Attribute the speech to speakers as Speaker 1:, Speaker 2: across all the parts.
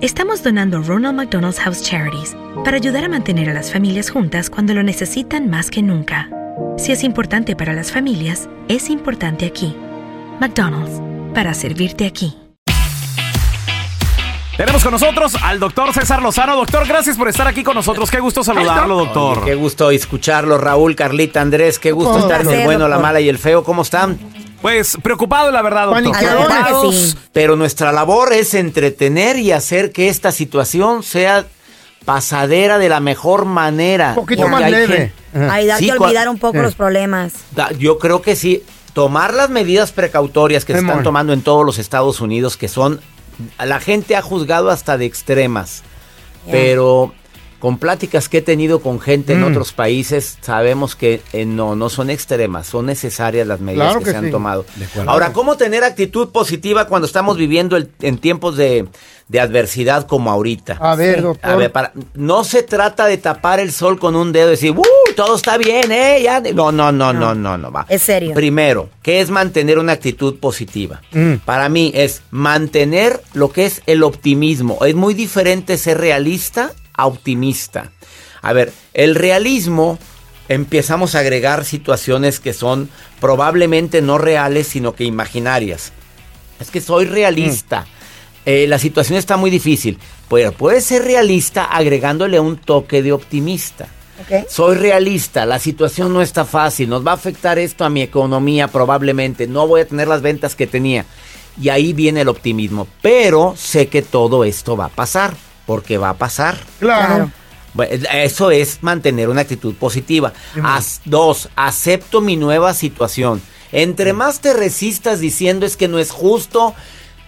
Speaker 1: Estamos donando Ronald McDonald's House Charities para ayudar a mantener a las familias juntas cuando lo necesitan más que nunca. Si es importante para las familias, es importante aquí. McDonald's, para servirte aquí.
Speaker 2: Tenemos con nosotros al doctor César Lozano. Doctor, gracias por estar aquí con nosotros. Qué gusto saludarlo, doctor.
Speaker 3: Oye, qué gusto escucharlo, Raúl, Carlita, Andrés. Qué gusto estar en el bueno, la mala y el feo. ¿Cómo están?
Speaker 2: Pues preocupado, la verdad, doctor. Preocupados.
Speaker 1: Sí.
Speaker 3: Pero nuestra labor es entretener y hacer que esta situación sea pasadera de la mejor manera.
Speaker 4: Un poquito más
Speaker 3: hay
Speaker 4: leve.
Speaker 5: Ayudarte
Speaker 3: Sí,
Speaker 5: a olvidar un poco los problemas.
Speaker 3: Da- Yo creo que sí. Tomar las medidas precautorias que se están tomando en todos los Estados Unidos, que son. La gente ha juzgado hasta de extremas. Pero con pláticas que he tenido con gente en
Speaker 4: Mm.
Speaker 3: otros países, sabemos que eh, no, no son extremas, son necesarias las medidas
Speaker 4: Claro
Speaker 3: que,
Speaker 4: que
Speaker 3: se han tomado.
Speaker 2: De acuerdo.
Speaker 3: Ahora, ¿cómo tener actitud positiva cuando estamos viviendo el- en tiempos de, de adversidad como ahorita?
Speaker 4: A ver,
Speaker 5: Sí.
Speaker 4: doctor.
Speaker 3: A ver, para, no se trata de tapar el sol con un dedo y decir, ¡uh! Todo está bien, ¿eh? Ya de-". No, no, no, no, no, no, va.
Speaker 5: Es serio.
Speaker 3: Primero, ¿qué es mantener una actitud positiva?
Speaker 4: Mm.
Speaker 3: Para mí es mantener lo que es el optimismo. Es muy diferente ser realista optimista. A ver, el realismo empezamos a agregar situaciones que son probablemente no reales, sino que imaginarias. Es que soy realista. Eh, la situación está muy difícil. Pero puede ser realista agregándole un toque de optimista. Soy realista, la situación no está fácil, nos va a afectar esto a mi economía probablemente, no voy a tener las ventas que tenía. Y ahí viene el optimismo, pero sé que todo esto va a pasar, porque va a pasar.
Speaker 4: Claro.
Speaker 3: Bueno, Eso es mantener una actitud positiva. As- dos, acepto mi nueva situación. Entre más te resistas diciendo es que no es justo,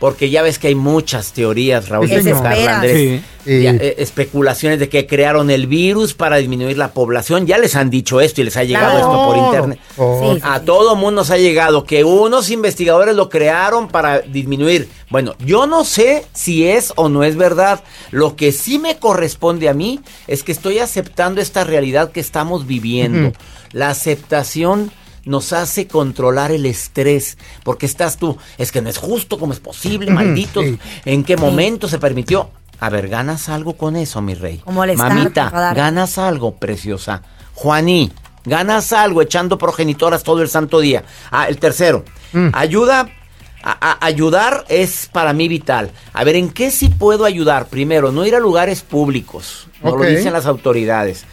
Speaker 3: porque ya ves que hay muchas teorías, Raúl,
Speaker 4: Sí,
Speaker 3: de Andrés.
Speaker 2: Sí.
Speaker 4: Sí.
Speaker 3: Ya, eh, especulaciones de que crearon el virus para disminuir la población. Ya les han dicho esto y les ha llegado
Speaker 5: Claro.
Speaker 3: esto por internet.
Speaker 4: Oh,
Speaker 5: Sí.
Speaker 3: A todo mundo nos ha llegado que unos investigadores lo crearon para disminuir. Bueno, yo no sé si es o no es verdad. Lo que sí me corresponde a mí es que estoy aceptando esta realidad que estamos viviendo. La aceptación nos hace controlar el estrés, porque estás tú, es que no es justo, como es posible, malditos,
Speaker 4: sí.
Speaker 3: en qué momento se permitió. A ver, ganas algo con eso, mi rey.
Speaker 5: Como
Speaker 3: Mamita, ganas algo, preciosa. Juaní, ganas algo echando progenitoras todo el santo día. Ah, el tercero,
Speaker 4: Mm.
Speaker 3: ayuda. a- a- ayudar es para mí vital. A ver, ¿en qué sí puedo ayudar? Primero, no ir a lugares públicos. No lo dicen las autoridades.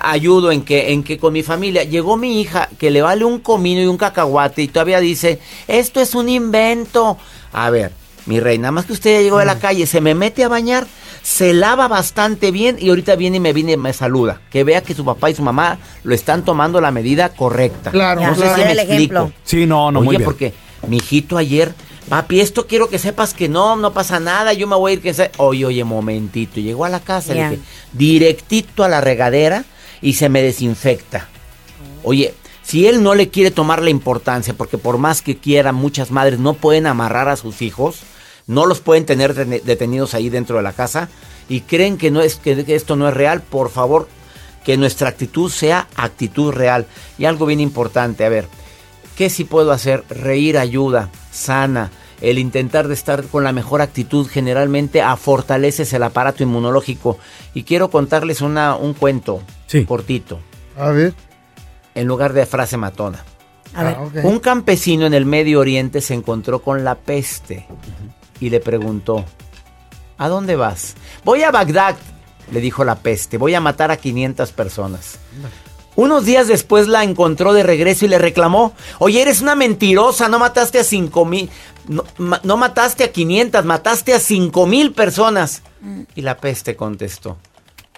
Speaker 3: Ayudo en que, en que con mi familia llegó mi hija que le vale un comino y un cacahuate y todavía dice, esto es un invento. A ver, mi rey, nada más que usted ya llegó
Speaker 4: Mm.
Speaker 3: de la calle, se me mete a bañar, se lava bastante bien y ahorita viene y me viene y me saluda. Que vea que su papá y su mamá lo están tomando la medida correcta.
Speaker 4: Claro,
Speaker 3: no sé
Speaker 4: claro.
Speaker 3: si me
Speaker 5: El
Speaker 3: explico.
Speaker 5: ejemplo.
Speaker 2: Sí, no, no,
Speaker 3: Oye,
Speaker 2: muy bien.
Speaker 3: porque mi hijito ayer, papi, esto quiero que sepas que no, no pasa nada, yo me voy a ir, que se... Oye, oye, momentito, llegó a la casa, le dije, directito a la regadera y se me desinfecta. Oye, si él no le quiere tomar la importancia, porque por más que quiera, muchas madres no pueden amarrar a sus hijos, no los pueden tener detenidos ahí dentro de la casa y creen que, no es, que esto no es real, por favor, que nuestra actitud sea actitud real. Y algo bien importante, a ver, ¿qué sí puedo hacer? Reír ayuda, sana. El intentar de estar con la mejor actitud generalmente fortaleces el aparato inmunológico. Y quiero contarles una, un cuento
Speaker 2: Sí.
Speaker 3: cortito,
Speaker 4: A ver.
Speaker 3: en lugar de frase matona.
Speaker 1: A ver.
Speaker 4: Ah.
Speaker 3: Un campesino en el Medio Oriente se encontró con la peste y le preguntó, ¿a dónde vas? Voy a Bagdad, le dijo la peste, voy a matar a 500 personas. Unos días después la encontró de regreso y le reclamó, oye, eres una mentirosa, no mataste a 5 mil, no, ma- no mataste a 500, mataste a 5 mil personas. Y la peste contestó,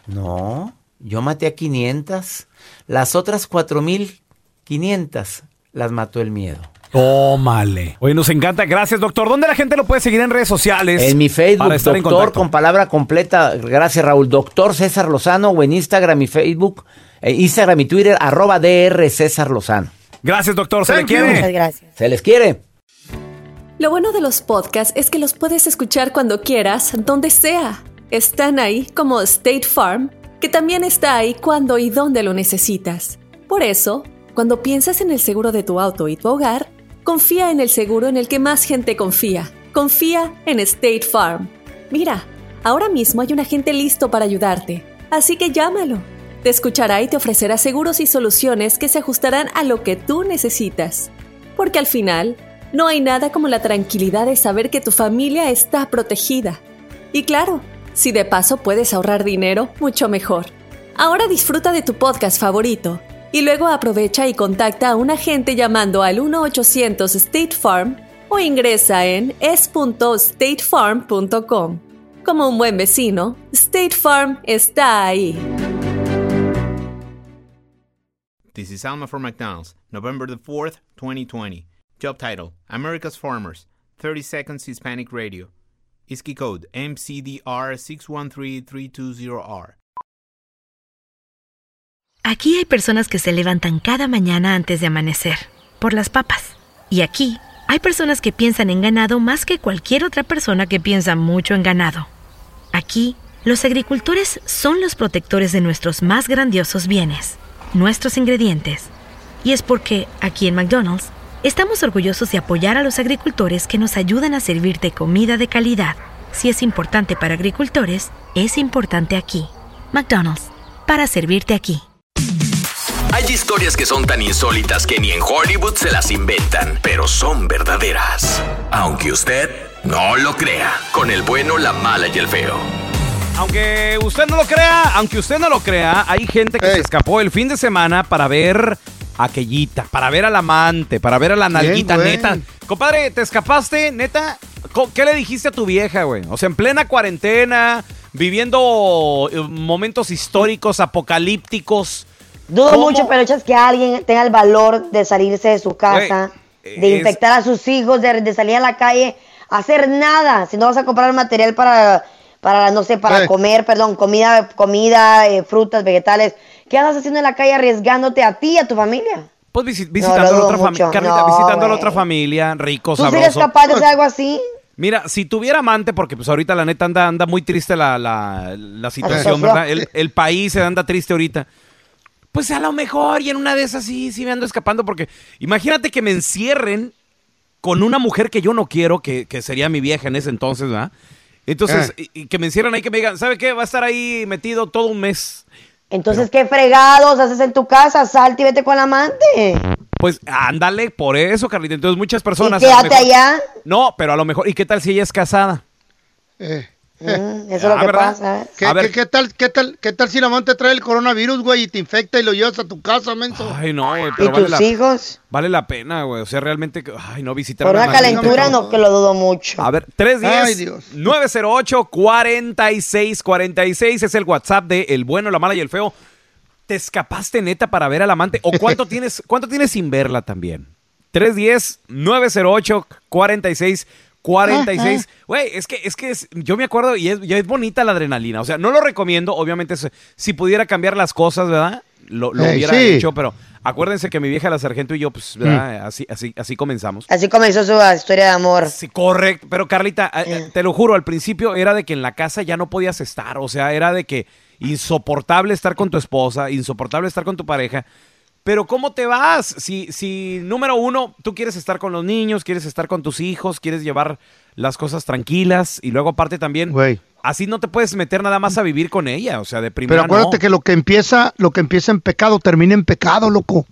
Speaker 3: no, yo maté a 500, las otras 4500 las mató el miedo.
Speaker 2: Tómale. Oye, nos encanta. Gracias, doctor. ¿Dónde la gente lo puede seguir en redes sociales?
Speaker 3: En mi Facebook,
Speaker 2: para estar en
Speaker 3: doctor, con palabra completa. Gracias, Raúl. Doctor César Lozano o en Instagram y Facebook, eh, Instagram y Twitter, arroba DR César Lozano.
Speaker 2: Gracias, doctor. Se le
Speaker 4: Thank you.
Speaker 1: Muchas
Speaker 2: quiere.
Speaker 1: gracias.
Speaker 3: ¿Se les quiere?
Speaker 6: Lo bueno de los podcasts es que los puedes escuchar cuando quieras, donde sea. Están ahí como State Farm, que también está ahí cuando y donde lo necesitas. Por eso, cuando piensas en el seguro de tu auto y tu hogar, confía en el seguro en el que más gente confía. Confía en State Farm. Mira, ahora mismo hay un agente listo para ayudarte, así que llámalo. Te escuchará y te ofrecerá seguros y soluciones que se ajustarán a lo que tú necesitas. Porque al final, no hay nada como la tranquilidad de saber que tu familia está protegida. Y claro, si de paso puedes ahorrar dinero, mucho mejor. Ahora disfruta de tu podcast favorito y luego aprovecha y contacta a un agente llamando al 1-800 State Farm o ingresa en es.statefarm.com. Como un buen vecino, State Farm está ahí.
Speaker 7: This is Alma from McDonald's, November the 4th, 2020. Job title America's Farmers, 30 Seconds Hispanic Radio. ISKI code MCDR613320R.
Speaker 1: Aquí hay personas que se levantan cada mañana antes de amanecer, por las papas. Y aquí hay personas que piensan en ganado más que cualquier otra persona que piensa mucho en ganado. Aquí, los agricultores son los protectores de nuestros más grandiosos bienes, nuestros ingredientes. Y es porque, aquí en McDonald's, estamos orgullosos de apoyar a los agricultores que nos ayudan a servirte comida de calidad. Si es importante para agricultores, es importante aquí. McDonald's, para servirte aquí.
Speaker 5: Hay historias que son tan insólitas que ni en Hollywood se las inventan, pero son verdaderas. Aunque usted no lo crea, con el bueno, la mala y el feo.
Speaker 2: Aunque usted no lo crea, aunque usted no lo crea, hay gente que se escapó el fin de semana para ver aquellita, para ver al amante, para ver a la nalguita neta. Compadre, ¿te escapaste, neta? ¿Qué le dijiste a tu vieja, güey? O sea, en plena cuarentena, viviendo eh, momentos históricos, apocalípticos.
Speaker 8: Dudo
Speaker 2: ¿Cómo?
Speaker 8: mucho, pero echas que alguien tenga el valor de salirse de su casa,
Speaker 2: Güey,
Speaker 8: de
Speaker 2: es-
Speaker 8: infectar a sus hijos, de, de salir a la calle, hacer nada. Si no vas a comprar material para, para no sé, para
Speaker 4: Ey.
Speaker 8: comer, perdón, comida, comida, eh, frutas, vegetales. ¿Qué andas haciendo en la calle arriesgándote a ti y a tu familia?
Speaker 2: Pues visitando a la otra familia.
Speaker 8: mucho.
Speaker 2: Carlita,
Speaker 8: No,
Speaker 2: visitando a la otra familia, rico,
Speaker 8: ¿Tú serías
Speaker 2: sabroso.
Speaker 8: capaz de hacer algo así?
Speaker 2: Mira, si tuviera amante, porque pues ahorita la neta anda, anda muy triste la, la, la situación,
Speaker 8: situación.
Speaker 2: ¿verdad? El, el país se anda triste ahorita. Pues a lo mejor, y en una de esas sí, sí me ando escapando, porque imagínate que me encierren con una mujer que yo no quiero, que, que sería mi vieja en ese entonces, ¿verdad? Entonces, y, y que me encierren ahí, que me digan, ¿sabe qué? Va a estar ahí metido todo un mes.
Speaker 8: Entonces, ¿qué fregados haces en tu casa? Salte y vete con la amante.
Speaker 2: Pues ándale, por eso, Carlita. Entonces muchas personas...
Speaker 8: y quédate
Speaker 2: mejor-
Speaker 8: allá.
Speaker 2: No, pero a lo mejor, ¿y qué tal si ella es casada?
Speaker 4: Eh,
Speaker 8: Mm, eso es
Speaker 2: Ah,
Speaker 8: lo que
Speaker 2: ¿verdad?
Speaker 8: pasa. ¿eh?
Speaker 4: ¿qué,
Speaker 2: A ver.
Speaker 4: qué- qué tal, qué, tal, ¿Qué tal si la amante trae el coronavirus, güey, y te infecta y lo llevas a tu casa, menso?
Speaker 2: Ay, no, güey,
Speaker 8: ¿Y
Speaker 2: pero vale
Speaker 8: tus
Speaker 2: la,
Speaker 8: hijos?
Speaker 2: vale la pena, güey. O sea, realmente, ay, no visitar
Speaker 8: Por una calentura no, que lo dudo mucho.
Speaker 2: A ver,
Speaker 4: Ay, Dios.
Speaker 2: 310-908-4646 es el WhatsApp de El Bueno, la Mala y el Feo. ¿Te escapaste neta para ver al amante? ¿O cuánto tienes, cuánto tienes sin verla también? 310-908-4646. Güey, es que, es que es- yo me acuerdo y es, ya es bonita la adrenalina. O sea, no lo recomiendo, obviamente, si- pudiera cambiar las cosas, ¿verdad? lo, lo
Speaker 4: Ey,
Speaker 2: hubiera
Speaker 4: sí.
Speaker 2: hecho, pero acuérdense que mi vieja la sargento y yo, pues, ¿verdad? así, así, así comenzamos.
Speaker 8: Así comenzó su historia de amor.
Speaker 2: Sí, correcto. Pero Carlita, eh, eh, te lo juro, al principio era de que en la casa ya no podías estar. O sea, era de que insoportable estar con tu esposa, insoportable estar con tu pareja. Pero ¿cómo te vas? Si, si, número uno, tú quieres estar con los niños, quieres estar con tus hijos, quieres llevar las cosas tranquilas y luego aparte también,
Speaker 4: Güey.
Speaker 2: así no te puedes meter nada más a vivir con ella. O sea, de primera
Speaker 4: Pero acuérdate
Speaker 2: no.
Speaker 4: que lo que empieza, lo que empieza en pecado termina en pecado, loco.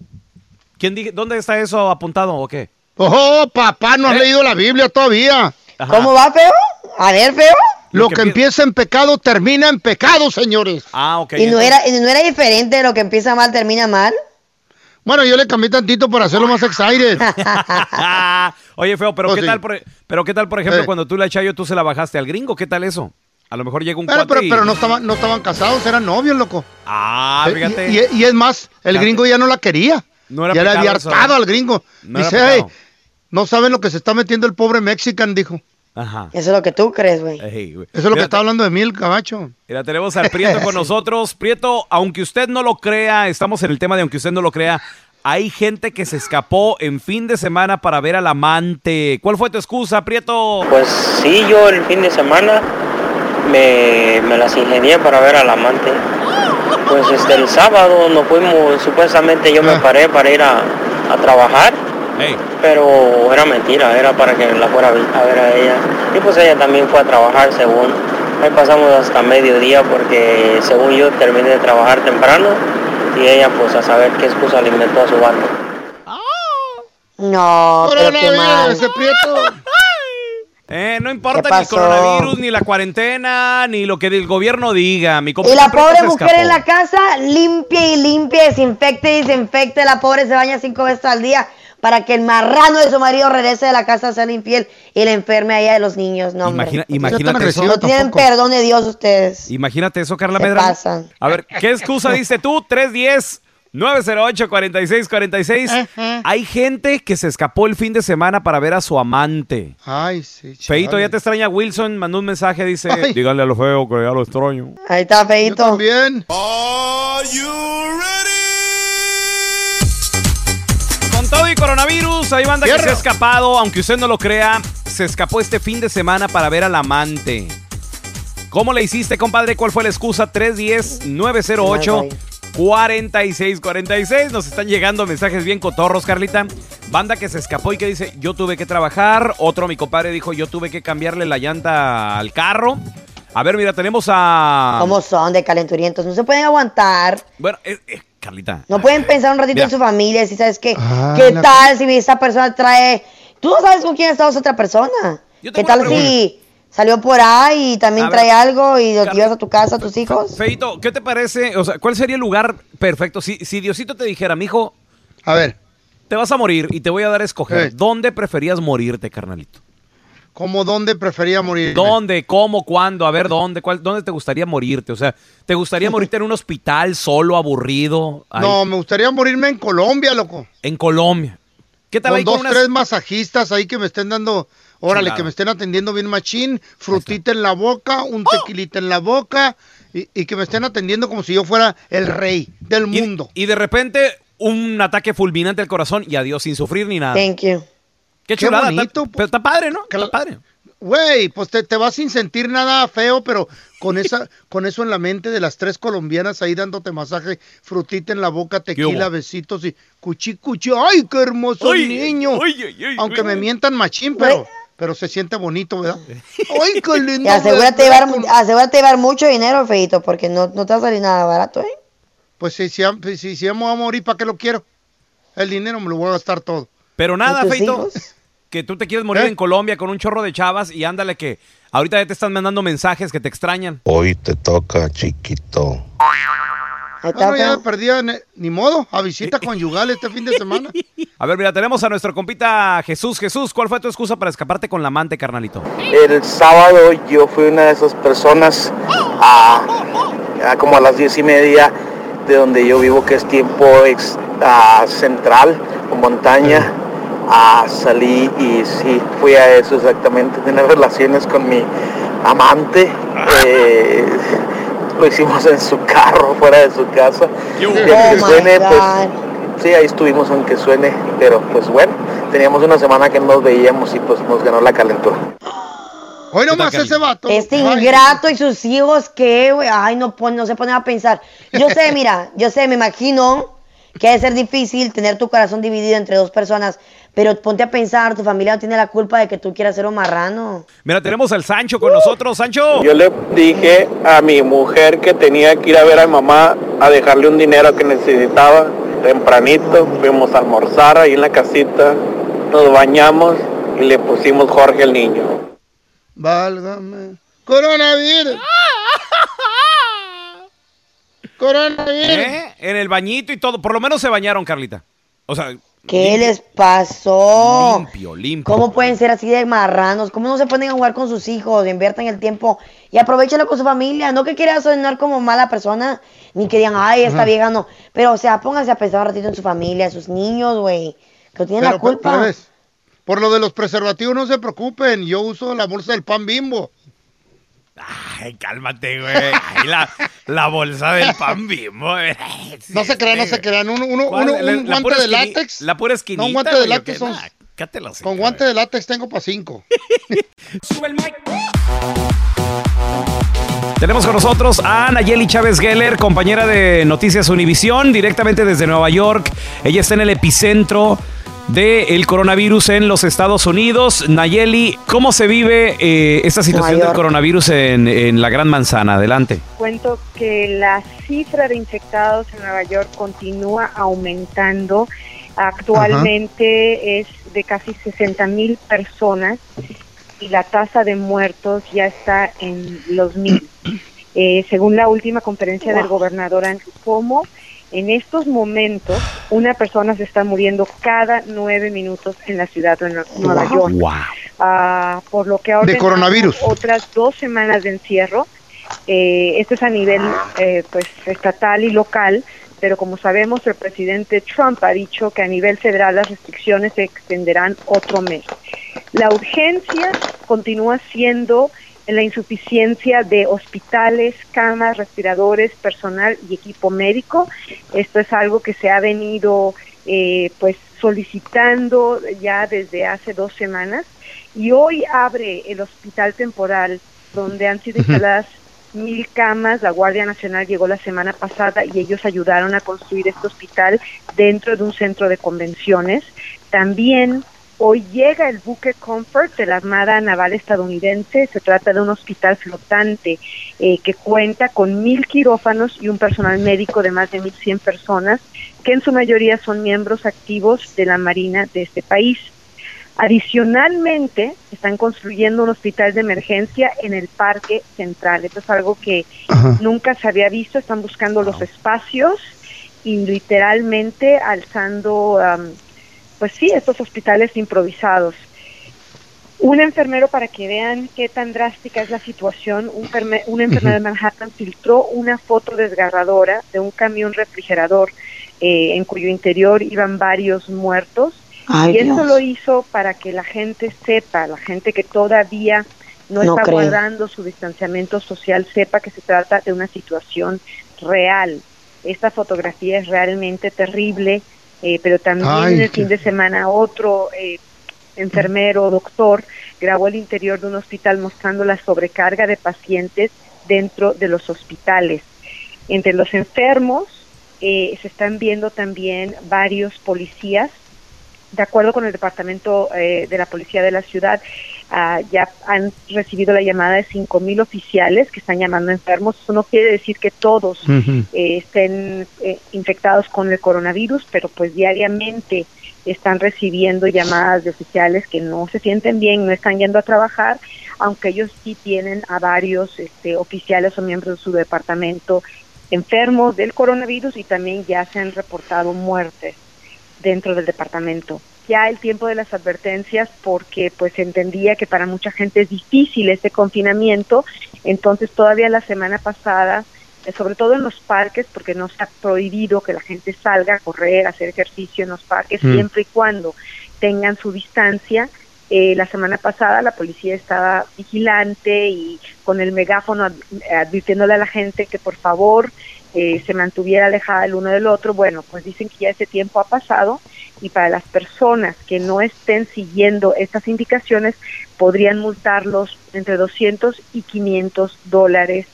Speaker 2: ¿Quién dije- ¿Dónde está eso apuntado o qué?
Speaker 4: Oh, papá, no has
Speaker 2: ¿Eh?
Speaker 4: leído la Biblia todavía.
Speaker 2: Ajá.
Speaker 8: ¿Cómo va, feo? A ver, feo.
Speaker 4: Lo
Speaker 2: que
Speaker 4: que
Speaker 2: pi-
Speaker 4: empieza en pecado termina en pecado, señores.
Speaker 2: Ah, ok.
Speaker 8: ¿Y no era, y no era diferente lo que empieza mal termina mal?
Speaker 4: Bueno, yo le cambié tantito para hacerlo más excited.
Speaker 2: Oye, feo, pero
Speaker 4: Oh,
Speaker 2: qué
Speaker 4: sí.
Speaker 2: tal, por, pero qué tal, por ejemplo,
Speaker 4: Eh.
Speaker 2: cuando tú la Chayo, tú se la bajaste al gringo, ¿qué tal eso? A lo mejor llega un
Speaker 4: Pero, pero,
Speaker 2: y-
Speaker 4: pero no, estaban, no estaban casados, eran novios, loco.
Speaker 2: Ah,
Speaker 4: Eh,
Speaker 2: fíjate.
Speaker 4: Y, y- y es más, el gringo ya no la quería.
Speaker 2: No era
Speaker 4: ya le había hartado
Speaker 2: ¿eh?
Speaker 4: al gringo.
Speaker 2: No
Speaker 4: Dice. "Hey, no saben lo que se está metiendo el pobre mexican, dijo.
Speaker 2: Ajá.
Speaker 8: Eso es lo que tú crees, güey.
Speaker 2: Ey, güey.
Speaker 4: Eso es lo que está hablando de mí, el cabacho.
Speaker 2: Mira, tenemos al Prieto con nosotros. Prieto, aunque usted no lo crea, estamos en el tema de aunque usted no lo crea, hay gente que se escapó en fin de semana para ver al amante. ¿Cuál fue tu excusa, Prieto?
Speaker 9: Pues sí, yo el fin de semana me, me las ingenié para ver al amante. Pues este, el sábado nos fuimos, supuestamente yo me
Speaker 4: Ah.
Speaker 9: paré para ir a, a trabajar,
Speaker 2: Ey,
Speaker 9: pero era mentira, era para que la fuera a ver a ella. Y pues ella también fue a trabajar según. Ahí pasamos hasta mediodía porque según yo terminé de trabajar temprano y ella pues a saber qué excusa le inventó a su bando.
Speaker 8: No, pero qué mal.
Speaker 4: ese prieto.
Speaker 2: eh, no importa
Speaker 8: ¿Qué
Speaker 2: ni el coronavirus, ni la cuarentena, ni lo que el gobierno diga. Mi
Speaker 8: Y la pobre mujer
Speaker 2: escapó.
Speaker 8: en la casa limpia y limpia, desinfecte y desinfecte. La pobre se baña cinco veces al día para que el marrano de su marido regrese de la casa a ser infiel y le enferme a ella de los niños. No.
Speaker 2: Imagina- imagínate eso.
Speaker 8: no tienen
Speaker 4: tampoco.
Speaker 8: perdón de Dios ustedes.
Speaker 2: Imagínate eso, Carla
Speaker 8: pasan.
Speaker 2: A ver, ¿qué excusa diste tú? 310 908 4646.
Speaker 4: Ajá.
Speaker 2: Hay gente que se escapó el fin de semana para ver a su amante.
Speaker 4: Ay, sí.
Speaker 2: Feito, ya te extraña Wilson, mandó un mensaje, dice,
Speaker 4: Ay.
Speaker 2: díganle a lo feo que ya lo extraño.
Speaker 8: Ahí está,
Speaker 4: Yo
Speaker 8: feito.
Speaker 4: también.
Speaker 2: Con todo coronavirus, hay banda que se ha escapado, aunque usted no lo crea, se escapó este fin de semana para ver al amante. ¿Cómo le hiciste, compadre? ¿Cuál fue la excusa? 310-908-4646. Nos están llegando mensajes bien cotorros, Carlita. Banda que se escapó y que dice, yo tuve que trabajar. Otro, mi compadre, dijo, yo tuve que cambiarle la llanta al carro. A ver, mira, tenemos a...
Speaker 8: ¿Cómo son de calenturientos? No se pueden aguantar.
Speaker 2: Bueno, eh, eh, Carlita.
Speaker 8: No pueden pensar un ratito
Speaker 2: Mira.
Speaker 8: en su familia. Si sabes qué,
Speaker 4: Ah,
Speaker 8: ¿qué tal si esta persona trae. Tú no sabes con quién está esa otra persona.
Speaker 2: Yo
Speaker 8: ¿Qué tal si salió por ahí y también
Speaker 2: A ver,
Speaker 8: trae algo y lo llevas a tu casa, a tus hijos?
Speaker 2: Feito, ¿qué te parece? O sea, ¿cuál sería el lugar perfecto? Si, si Diosito te dijera, mijo,
Speaker 4: A ver,
Speaker 2: te vas a morir y te voy a dar a escoger,
Speaker 4: Eh.
Speaker 2: ¿dónde preferías morirte, carnalito?
Speaker 4: ¿Cómo dónde prefería morir?
Speaker 2: ¿Dónde? ¿Cómo? ¿Cuándo? A ver, ¿dónde? ¿Cuál, ¿Dónde te gustaría morirte? O sea, ¿te gustaría morirte en un hospital solo, aburrido? ahí,
Speaker 4: No, me gustaría morirme en Colombia, loco.
Speaker 2: En Colombia. ¿Qué tal
Speaker 4: Con
Speaker 2: ahí
Speaker 4: dos,
Speaker 2: con unas-
Speaker 4: tres masajistas ahí que me estén dando, órale, que me estén atendiendo bien machín, frutita en la boca, un
Speaker 2: ¡Oh!
Speaker 4: tequilita en la boca y, y que me estén atendiendo como si yo fuera el rey del
Speaker 2: y,
Speaker 4: mundo.
Speaker 2: y de repente un ataque fulminante al corazón y adiós sin sufrir ni nada.
Speaker 8: Thank you.
Speaker 2: Qué
Speaker 4: Qué
Speaker 2: chulada. está-
Speaker 4: bonito.
Speaker 2: pero está padre, ¿no? Está padre.
Speaker 4: Güey, pues te, te vas sin sentir nada feo, pero con esa, con eso en la mente de las tres colombianas ahí dándote masaje, frutita en la boca, tequila, besitos y cuchi cuchi. ¡Ay, qué hermoso
Speaker 2: Ay,
Speaker 4: niño!
Speaker 2: ay, ay, ay,
Speaker 4: Aunque
Speaker 2: ay.
Speaker 4: me mientan machín, pero, pero se siente bonito, ¿verdad? ¡Ay, qué lindo!
Speaker 8: Y asegúrate de, llevar,
Speaker 4: con-
Speaker 8: asegúrate de llevar mucho dinero, feito, porque no, no te va a salir nada barato, ¿eh?
Speaker 4: Pues si, si, am- si, si me voy a morir, ¿para qué lo quiero? El dinero me lo voy a gastar todo.
Speaker 2: Pero nada,
Speaker 8: ¿Y tus
Speaker 2: Feito,
Speaker 8: hijos?
Speaker 2: que tú te quieres morir
Speaker 4: ¿Eh?
Speaker 2: en Colombia con un chorro de chavas y ándale que ahorita ya te están mandando mensajes que te extrañan.
Speaker 10: Hoy te toca, chiquito.
Speaker 8: Ahí está,
Speaker 4: Bueno, ya perdía, ni, modo, a visita conyugal este fin de semana.
Speaker 2: A ver, mira, tenemos a nuestro compita Jesús. Jesús, ¿cuál fue tu excusa para escaparte con la amante, carnalito?
Speaker 9: El sábado yo fui una de esas personas a, a como a las diez y media de donde yo vivo, que es tiempo ex- ah, central o montaña. Ah, salí y sí, fui a eso exactamente, tener relaciones con mi amante. Eh, lo hicimos en su carro, fuera de su casa. Y
Speaker 8: Oh
Speaker 9: aunque
Speaker 8: my
Speaker 9: suene, pues sí, ahí estuvimos aunque suene, pero pues bueno, teníamos una semana que no nos veíamos y pues nos ganó la calentura.
Speaker 4: Hoy nomás ese vato.
Speaker 8: Este
Speaker 4: Ay,
Speaker 8: ingrato y sus hijos, ¿qué, güey? Ay, no, pon- no se pone a pensar. Yo sé, mira, yo sé, me imagino que debe ser difícil tener tu corazón dividido entre dos personas, pero ponte a pensar, tu familia no tiene la culpa de que tú quieras ser un marrano.
Speaker 2: Mira, tenemos al Sancho con nosotros. Sancho.
Speaker 11: Yo le dije a mi mujer que tenía que ir a ver a mi mamá a dejarle un dinero que necesitaba tempranito. Fuimos a almorzar ahí en la casita, nos bañamos y le pusimos Jorge el niño.
Speaker 4: Válgame. Coronavirus. Coronavirus.
Speaker 2: ¿Eh? En el bañito y todo. Por lo menos se bañaron, Carlita. O sea,
Speaker 8: ¿Qué les pasó?
Speaker 2: limpio, limpio.
Speaker 8: ¿Cómo pueden ser así de marranos? ¿Cómo no se ponen a jugar con sus hijos? Inviertan el tiempo y aprovechenlo con su familia. No que quieran sonar como mala persona, ni que digan, ay, esta
Speaker 4: Ajá.
Speaker 8: vieja no. Pero, o sea, pónganse a pensar un ratito en su familia, en sus niños, güey. Que tienen la
Speaker 4: Pero,
Speaker 8: culpa.
Speaker 4: pero ves, por lo de los preservativos no se preocupen. Yo uso la bolsa del pan bimbo.
Speaker 2: Ay, cálmate, güey. Ay, la, la bolsa del pan bimbo.
Speaker 4: No se crean, no se crean. Uno, uno, uno- un
Speaker 2: la
Speaker 4: guante de látex.
Speaker 2: La pura esquinita.
Speaker 4: No, un guante de
Speaker 2: güey, ¿o
Speaker 4: látex son.
Speaker 2: Nah,
Speaker 4: Con guante de látex tengo para cinco.
Speaker 2: Tenemos con nosotros a Nayeli Chávez Geller, compañera de Noticias Univisión, directamente desde Nueva York. Ella está en el epicentro del coronavirus en los Estados Unidos. Nayeli, ¿cómo se vive eh, esta situación del coronavirus en, en la Gran Manzana? Adelante.
Speaker 12: Cuento que la cifra de infectados en Nueva York continúa aumentando. Actualmente es de casi 60 mil personas y la tasa de muertos ya está en los mil. Eh, según la última conferencia del gobernador Andrew Cuomo, en estos momentos una persona se está muriendo cada nueve minutos en la ciudad de Nue- Nueva York. Ah, por lo que ha
Speaker 4: De coronavirus.
Speaker 12: otras dos semanas de encierro. Eh, esto es a nivel eh, pues estatal y local, pero como sabemos el presidente Trump ha dicho que a nivel federal las restricciones se extenderán otro mes. La urgencia continúa siendo la insuficiencia de hospitales, camas, respiradores, personal y equipo médico. Esto es algo que se ha venido eh, pues solicitando ya desde hace dos semanas y hoy abre el hospital temporal donde han sido instaladas mil camas. La Guardia Nacional llegó la semana pasada y ellos ayudaron a construir este hospital dentro de un centro de convenciones. También hoy llega el buque Comfort de la Armada Naval estadounidense. Se trata de un hospital flotante eh, que cuenta con mil quirófanos y un personal médico de más de 1.100 personas, que en su mayoría son miembros activos de la Marina de este país. Adicionalmente, están construyendo un hospital de emergencia en el Parque Central. Esto es algo que nunca se había visto. Están buscando los espacios y literalmente alzando, pues sí, estos hospitales improvisados. Un enfermero, para que vean qué tan drástica es la situación, un, ferme- un enfermero de Manhattan filtró una foto desgarradora de un camión refrigerador eh, en cuyo interior iban varios muertos.
Speaker 8: Ay,
Speaker 12: y esto
Speaker 8: Dios.
Speaker 12: lo hizo para que la gente sepa, la gente que todavía no,
Speaker 8: No
Speaker 12: está
Speaker 8: cree.
Speaker 12: guardando su distanciamiento social, sepa que se trata de una situación real. Esta fotografía es realmente terrible, eh, pero también
Speaker 13: Ay,
Speaker 12: en el fin de semana otro eh, enfermero, doctor, grabó el interior de un hospital mostrando la sobrecarga de pacientes dentro de los hospitales. Entre los enfermos eh, se están viendo también varios policías de acuerdo con el departamento eh, de la policía de la ciudad, ah, ya han recibido la llamada de 5.000 oficiales que están llamando enfermos. Eso no quiere decir que todos eh, estén eh, infectados con el coronavirus, pero pues diariamente están recibiendo llamadas de oficiales que no se sienten bien, no están yendo a trabajar, aunque ellos sí tienen a varios este, oficiales o miembros de su departamento enfermos del coronavirus y también ya se han reportado muertes dentro del departamento. Ya el tiempo de las advertencias, porque pues entendía que para mucha gente es difícil este confinamiento, entonces todavía la semana pasada, eh, sobre todo en los parques, porque no se ha prohibido que la gente salga a correr, a hacer ejercicio en los parques,
Speaker 13: Mm.
Speaker 12: siempre y cuando tengan su distancia, Eh, la semana pasada la policía estaba vigilante y con el megáfono ad- advirtiéndole a la gente que por favor eh, se mantuviera alejada el uno del otro. Bueno, pues dicen que ya ese tiempo ha pasado y para las personas que no estén siguiendo estas indicaciones podrían multarlos entre 200 y 500 dólares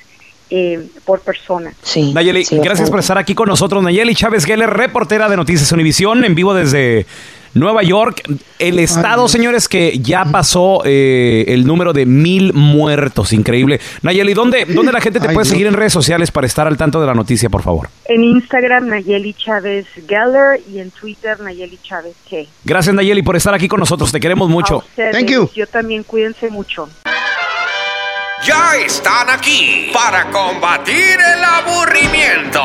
Speaker 12: eh, por persona.
Speaker 14: Sí.
Speaker 2: Nayeli, gracias por estar aquí con nosotros. Nayeli Chávez Geller, reportera de Noticias Univisión, en vivo desde Nueva York. El estado, señores, que ya pasó eh, el número de mil muertos. Increíble. Nayeli, ¿dónde, ¿dónde la gente te
Speaker 4: Ay,
Speaker 2: puede
Speaker 4: Dios.
Speaker 2: seguir en redes sociales para estar al tanto de la noticia, por favor?
Speaker 12: En Instagram, Nayeli Chávez Geller y en Twitter, Nayeli Chávez K.
Speaker 2: Gracias, Nayeli, por estar aquí con nosotros. Te queremos
Speaker 12: A
Speaker 2: mucho.
Speaker 12: ustedes, Yo también cuídense mucho.
Speaker 15: Ya están aquí para combatir el aburrimiento.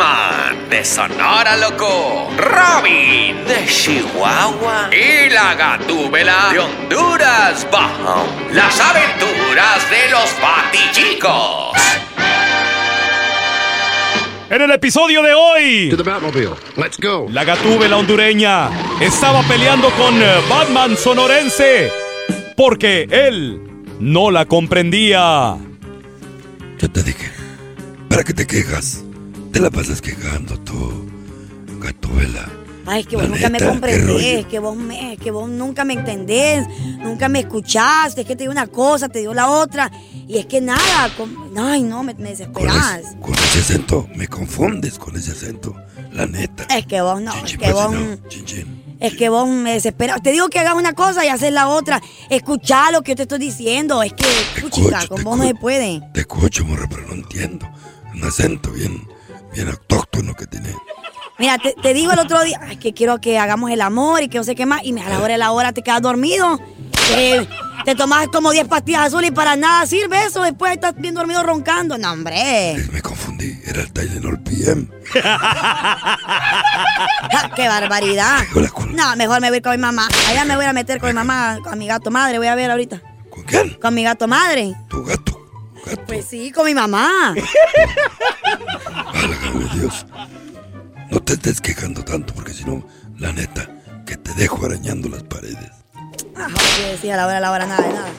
Speaker 15: Batman de Sonora Loco, Robin de Chihuahua y la Gatúbela de Honduras Bajo. Las aventuras de los Batichicos.
Speaker 2: En el episodio de hoy, la gatúbela hondureña estaba peleando con eh, Batman sonorense porque él no la comprendía.
Speaker 13: ¿Para qué te quejas? Te la pasas quejando tú, gatubela.
Speaker 8: Ay, es que vos
Speaker 13: La
Speaker 8: nunca me
Speaker 13: neta,
Speaker 8: comprendés, que vos, me, que vos nunca me entendés, nunca me escuchaste, es que te digo una cosa, te digo la otra, y es que nada, con- ay no, me, me desesperás.
Speaker 13: Con ese acento, me confundes con ese acento. La neta.
Speaker 8: Es que vos no, es que vos,
Speaker 13: no, chin, chin.
Speaker 8: es que vos me desesperas. Te digo que hagas una cosa y haces la otra. Escuchá lo que yo te estoy diciendo, es que, chica, con vos no se puede.
Speaker 13: Te escucho, morra, pero no entiendo. Un acento bien, bien autóctono que tiene.
Speaker 8: Mira, te, te digo el otro día, ay, que quiero que hagamos el amor y que no sé qué más, y a la hora de la hora te quedas dormido. Eh, te tomas como 10 pastillas azules y para nada sirve eso, después estás bien dormido roncando. No, hombre.
Speaker 13: Me confundí, era el Tylenol PM.
Speaker 8: Ja, ¡Qué barbaridad! No, mejor me voy con mi mamá. Allá me voy a meter con mi mamá, con mi gato madre, voy a ver ahorita.
Speaker 13: ¿Con quién?
Speaker 8: Con mi gato madre.
Speaker 13: ¿Tu gato?
Speaker 8: Pues sí, con mi mamá.
Speaker 13: Válgame Dios. No te estés quejando tanto, porque si no, la neta, que te dejo arañando las paredes.
Speaker 8: Ah, no quiero decir a la hora, a la hora, nada de nada.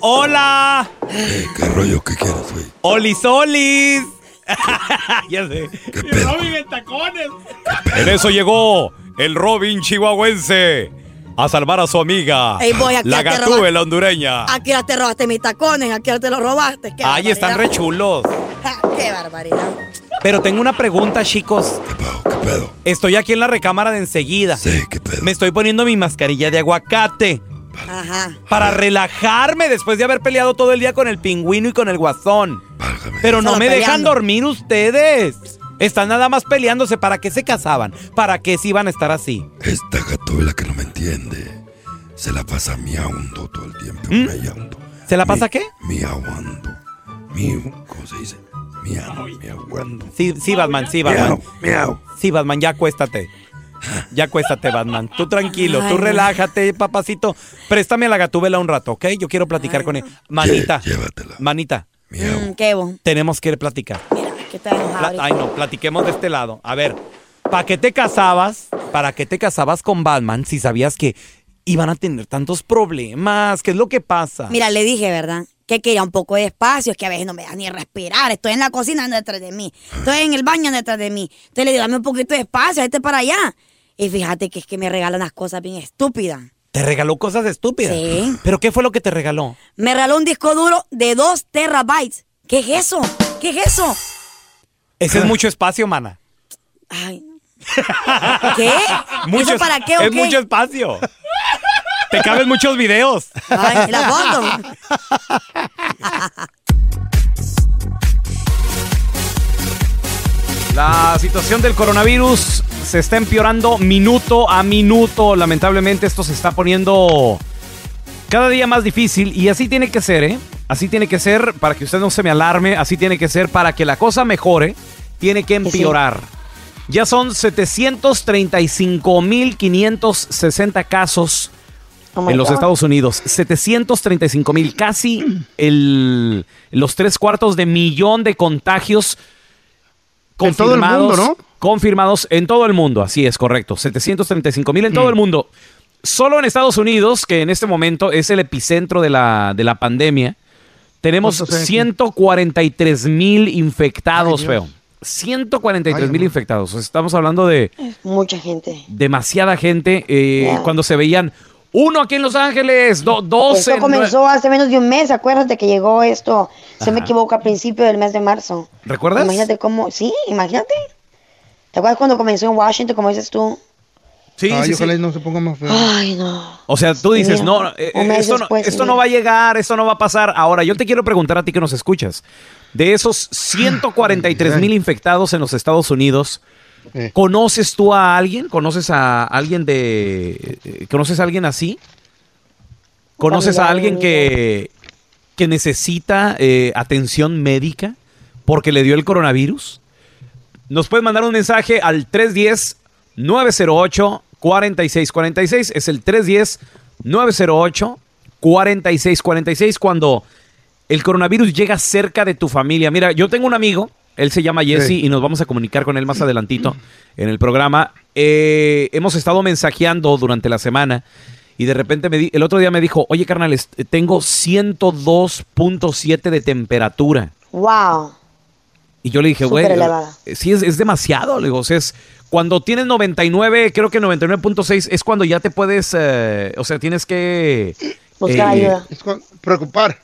Speaker 2: ¡Hola!
Speaker 13: Eh, ¿Qué rollo que quieres, güey?
Speaker 2: ¡Olis, olis! ya sé.
Speaker 13: ¿Qué pedo?
Speaker 2: En eso llegó el Robin chihuahuense a salvar a su amiga,
Speaker 8: Ey, voy, aquí
Speaker 2: la
Speaker 8: robaste.
Speaker 2: gatúbela hondureña.
Speaker 8: Aquí te robaste mis tacones, aquí te los robaste. Qué
Speaker 2: Ahí están re
Speaker 8: barbaridad.
Speaker 2: chulos.
Speaker 8: Ja, ¡Qué barbaridad!
Speaker 2: Pero tengo una pregunta, chicos.
Speaker 13: ¿Qué pedo?
Speaker 2: Estoy aquí en la recámara de enseguida.
Speaker 13: Sí, ¿qué pedo?
Speaker 2: Me estoy poniendo mi mascarilla de aguacate.
Speaker 8: Ajá.
Speaker 2: Para relajarme después de haber peleado todo el día con el pingüino y con el guasón. Pero no
Speaker 8: Solo
Speaker 2: me dejan dormir ustedes. Están nada más peleándose. ¿Para qué se casaban? ¿Para qué se iban a estar así?
Speaker 13: Esta gatubela que no me entiende se la pasa miaundo todo el tiempo.
Speaker 2: ¿Mm?
Speaker 13: miaundo.
Speaker 2: ¿Se la pasa qué?
Speaker 13: Miauando. Miau, ¿cómo se dice? Miau, miauando.
Speaker 2: Sí, sí, Batman, sí, Batman.
Speaker 13: Miau,
Speaker 2: Sí, Batman, ya acuéstate. Ya acuéstate, Batman. Tú tranquilo, tú
Speaker 8: Ay,
Speaker 2: relájate, papacito. Préstame a la gatúbela un rato, ¿ok? Yo quiero platicar con él. Manita. Manita.
Speaker 8: Mm, ¿Qué vos?
Speaker 2: Tenemos que platicar.
Speaker 8: ¿Qué ahorita?
Speaker 2: Ay, no, platiquemos de este lado. A ver, ¿para qué te casabas? ¿Para qué te casabas con Batman si sabías que iban a tener tantos problemas? ¿Qué es lo que pasa?
Speaker 8: Mira, le dije, ¿verdad? Que quería un poco de espacio, es que a veces no me da ni respirar. Estoy en la cocina anda detrás de mí. Estoy en el baño anda detrás de mí. Entonces le digo, dame un poquito de espacio, este para allá. Y fíjate que es que me regalan unas cosas bien estúpidas.
Speaker 2: ¿Te regaló cosas estúpidas?
Speaker 8: Sí.
Speaker 2: ¿Pero qué fue lo que te regaló?
Speaker 8: Me regaló un disco duro de 2 terabytes. ¿Qué es eso? ¿Qué es eso?
Speaker 2: Ese es mucho espacio, mana.
Speaker 8: Ay. ¿Qué?
Speaker 2: Mucho
Speaker 8: ¿Eso para
Speaker 2: es-
Speaker 8: qué o
Speaker 2: Es
Speaker 8: qué?
Speaker 2: mucho espacio. Te caben muchos videos.
Speaker 8: Ay, ¿y la foto.
Speaker 2: La situación del coronavirus se está empeorando minuto a minuto. Lamentablemente esto se está poniendo cada día más difícil y así tiene que ser, ¿eh? Así tiene que ser para que usted no se me alarme, así tiene que ser para que la cosa mejore, tiene que empeorar. Ya son 735.560 casos
Speaker 8: Oh
Speaker 2: en los
Speaker 8: God.
Speaker 2: Estados Unidos. 735 mil, casi el, los tres cuartos de millón de contagios
Speaker 4: En todo el
Speaker 2: confirmados
Speaker 4: mundo, ¿no?
Speaker 2: confirmados en todo el mundo. Así es, correcto. 735 mil en todo el mundo. Solo en Estados Unidos, que en este momento es el epicentro de la, de la pandemia, tenemos
Speaker 4: ¿Cuántos hay aquí?
Speaker 2: 143 mil infectados,
Speaker 4: Ay,
Speaker 2: feo.
Speaker 4: Dios.
Speaker 2: 143 mil infectados. Estamos hablando de
Speaker 8: Mucha gente.
Speaker 2: demasiada gente. eh,
Speaker 8: Yeah.
Speaker 2: Cuando se veían uno aquí en Los Ángeles, do- dos en...
Speaker 8: comenzó hace menos de un mes, acuérdate que llegó esto, se me equivoco, a principio del mes de marzo.
Speaker 2: ¿Recuerdas?
Speaker 8: Imagínate cómo, sí, imagínate. ¿Te acuerdas cuando comenzó en Washington, como dices tú?
Speaker 2: Sí,
Speaker 4: Ay,
Speaker 2: sí,
Speaker 4: ojalá
Speaker 2: sí.
Speaker 4: y no se ponga más feo.
Speaker 8: Ay, no.
Speaker 2: O sea, tú dices, no, eh, esto, no,
Speaker 8: después,
Speaker 2: esto
Speaker 8: mío.
Speaker 2: no va a llegar, esto no va a pasar. Ahora, yo te quiero preguntar a ti que nos escuchas. De esos 143 mil infectados en los Estados Unidos,
Speaker 4: Eh.
Speaker 2: ¿conoces tú a alguien? ¿Conoces a alguien de... eh, ¿Conoces a alguien así? ¿Conoces a alguien que, que necesita eh, atención médica porque le dio el coronavirus? Nos puedes mandar un mensaje al 310-908-4646. Es el 310-908-4646 cuando el coronavirus llega cerca de tu familia. Mira, yo tengo un amigo, él se llama Jesse
Speaker 4: Sí.
Speaker 2: y nos vamos a comunicar con él más adelantito en el programa. Eh, hemos estado mensajeando durante la semana y de repente me di- el otro día me dijo, oye carnal, tengo 102.7 de temperatura.
Speaker 8: Wow.
Speaker 2: Y yo le dije, güey, eh, sí, es, es demasiado. Le digo, o sea, es, cuando tienes 99, creo que 99.6 es cuando ya te puedes, eh, o sea, tienes que...
Speaker 8: Buscar
Speaker 2: eh,
Speaker 8: ayuda.
Speaker 4: Preocupar.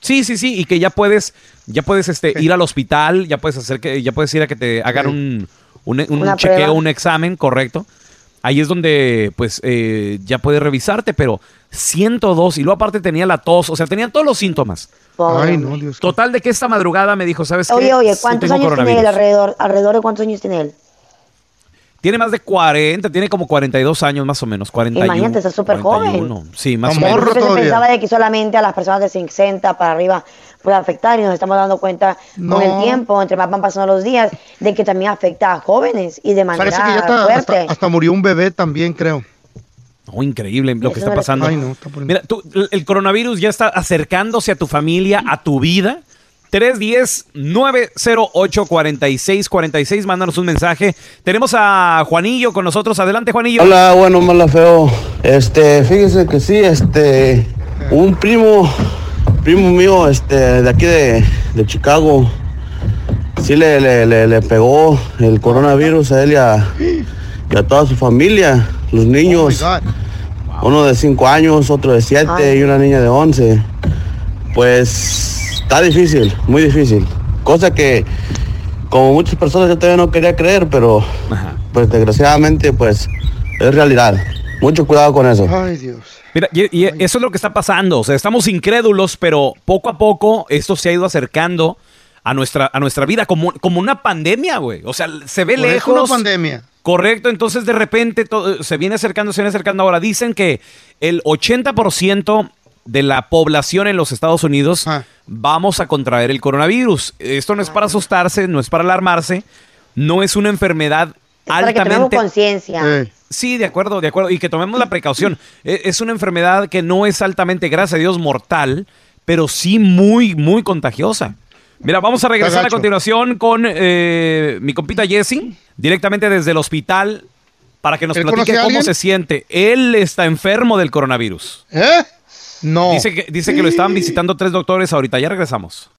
Speaker 2: Sí, sí, sí, y que ya puedes, ya puedes este, ir al hospital, ya puedes hacer que, ya puedes ir a que te hagan un, un, chequeo,
Speaker 8: prueba.
Speaker 2: un examen, correcto. Ahí es donde, pues, eh, ya puedes revisarte, pero 102, y luego aparte tenía la tos, o sea, tenía todos los síntomas.
Speaker 8: Pobre
Speaker 4: Ay, no, Dios.
Speaker 2: Total de que esta madrugada me dijo, ¿sabes qué?
Speaker 8: Oye, oye, ¿cuántos años tiene él alrededor? ¿Alrededor de cuántos años tiene él?
Speaker 2: Tiene más de 40, tiene como 42 años más o menos, 41.
Speaker 8: Imagínate, está súper joven.
Speaker 2: 41. Sí, más o
Speaker 4: Amor.
Speaker 2: menos.
Speaker 4: Morro
Speaker 8: Entonces se
Speaker 4: todavía.
Speaker 8: pensaba de que solamente a las personas de 60 para arriba puede afectar y nos estamos dando cuenta
Speaker 4: No.
Speaker 8: con el tiempo, entre más van pasando los días, de que también afecta a jóvenes y de manera
Speaker 4: Parece que ya está,
Speaker 8: fuerte.
Speaker 4: hasta, hasta murió un bebé también, creo.
Speaker 2: Oh, increíble lo que está
Speaker 8: no
Speaker 2: pasando.
Speaker 4: Ay, no, está poniendo-
Speaker 2: Mira, tú, el coronavirus ya está acercándose a tu familia, a tu vida. 310-908-4646. Mándanos un mensaje. Tenemos a Juanillo con nosotros. Adelante, Juanillo.
Speaker 16: Hola, bueno, mala feo. Este, fíjese que sí, este, un primo, primo mío, este, de aquí de, de Chicago, sí le, le, le, le pegó el coronavirus a él y a, y a toda su familia, los
Speaker 4: Oh,
Speaker 16: niños,
Speaker 4: God.
Speaker 16: uno de 5 años, otro de 7
Speaker 8: Ay.
Speaker 16: y una niña de 11. Pues está difícil, muy difícil. Cosa que como muchas personas yo todavía no quería creer, pero
Speaker 2: Ajá.
Speaker 16: pues desgraciadamente pues es realidad. Mucho cuidado con eso.
Speaker 4: Ay, Dios.
Speaker 2: Mira, y, y eso es lo que está pasando. O sea, estamos incrédulos, pero poco a poco esto se ha ido acercando a nuestra, a nuestra vida como, como una pandemia, güey. O sea, se ve
Speaker 4: Por
Speaker 2: lejos.
Speaker 4: la pandemia.
Speaker 2: Correcto, entonces de repente todo, se viene acercando, se viene acercando. Ahora dicen que el 80% de la población en los Estados Unidos
Speaker 4: Ah.
Speaker 2: vamos a contraer el coronavirus. Esto no es para asustarse, no es para alarmarse, no es una enfermedad
Speaker 8: Para que tomemos
Speaker 2: altamente...
Speaker 8: conciencia.
Speaker 4: Eh,
Speaker 2: Sí, de acuerdo, de acuerdo. Y que tomemos la precaución. E- Es una enfermedad que no es altamente, gracias a Dios, mortal, pero sí muy, muy contagiosa. Mira, vamos a regresar a continuación con eh, mi compita Jesse, directamente desde el hospital, para que nos
Speaker 4: ¿Él
Speaker 2: platique cómo se siente. Él está enfermo del coronavirus.
Speaker 4: ¿Eh? No.
Speaker 2: Dice que, dice que lo estaban visitando tres doctores ahorita. Ya regresamos.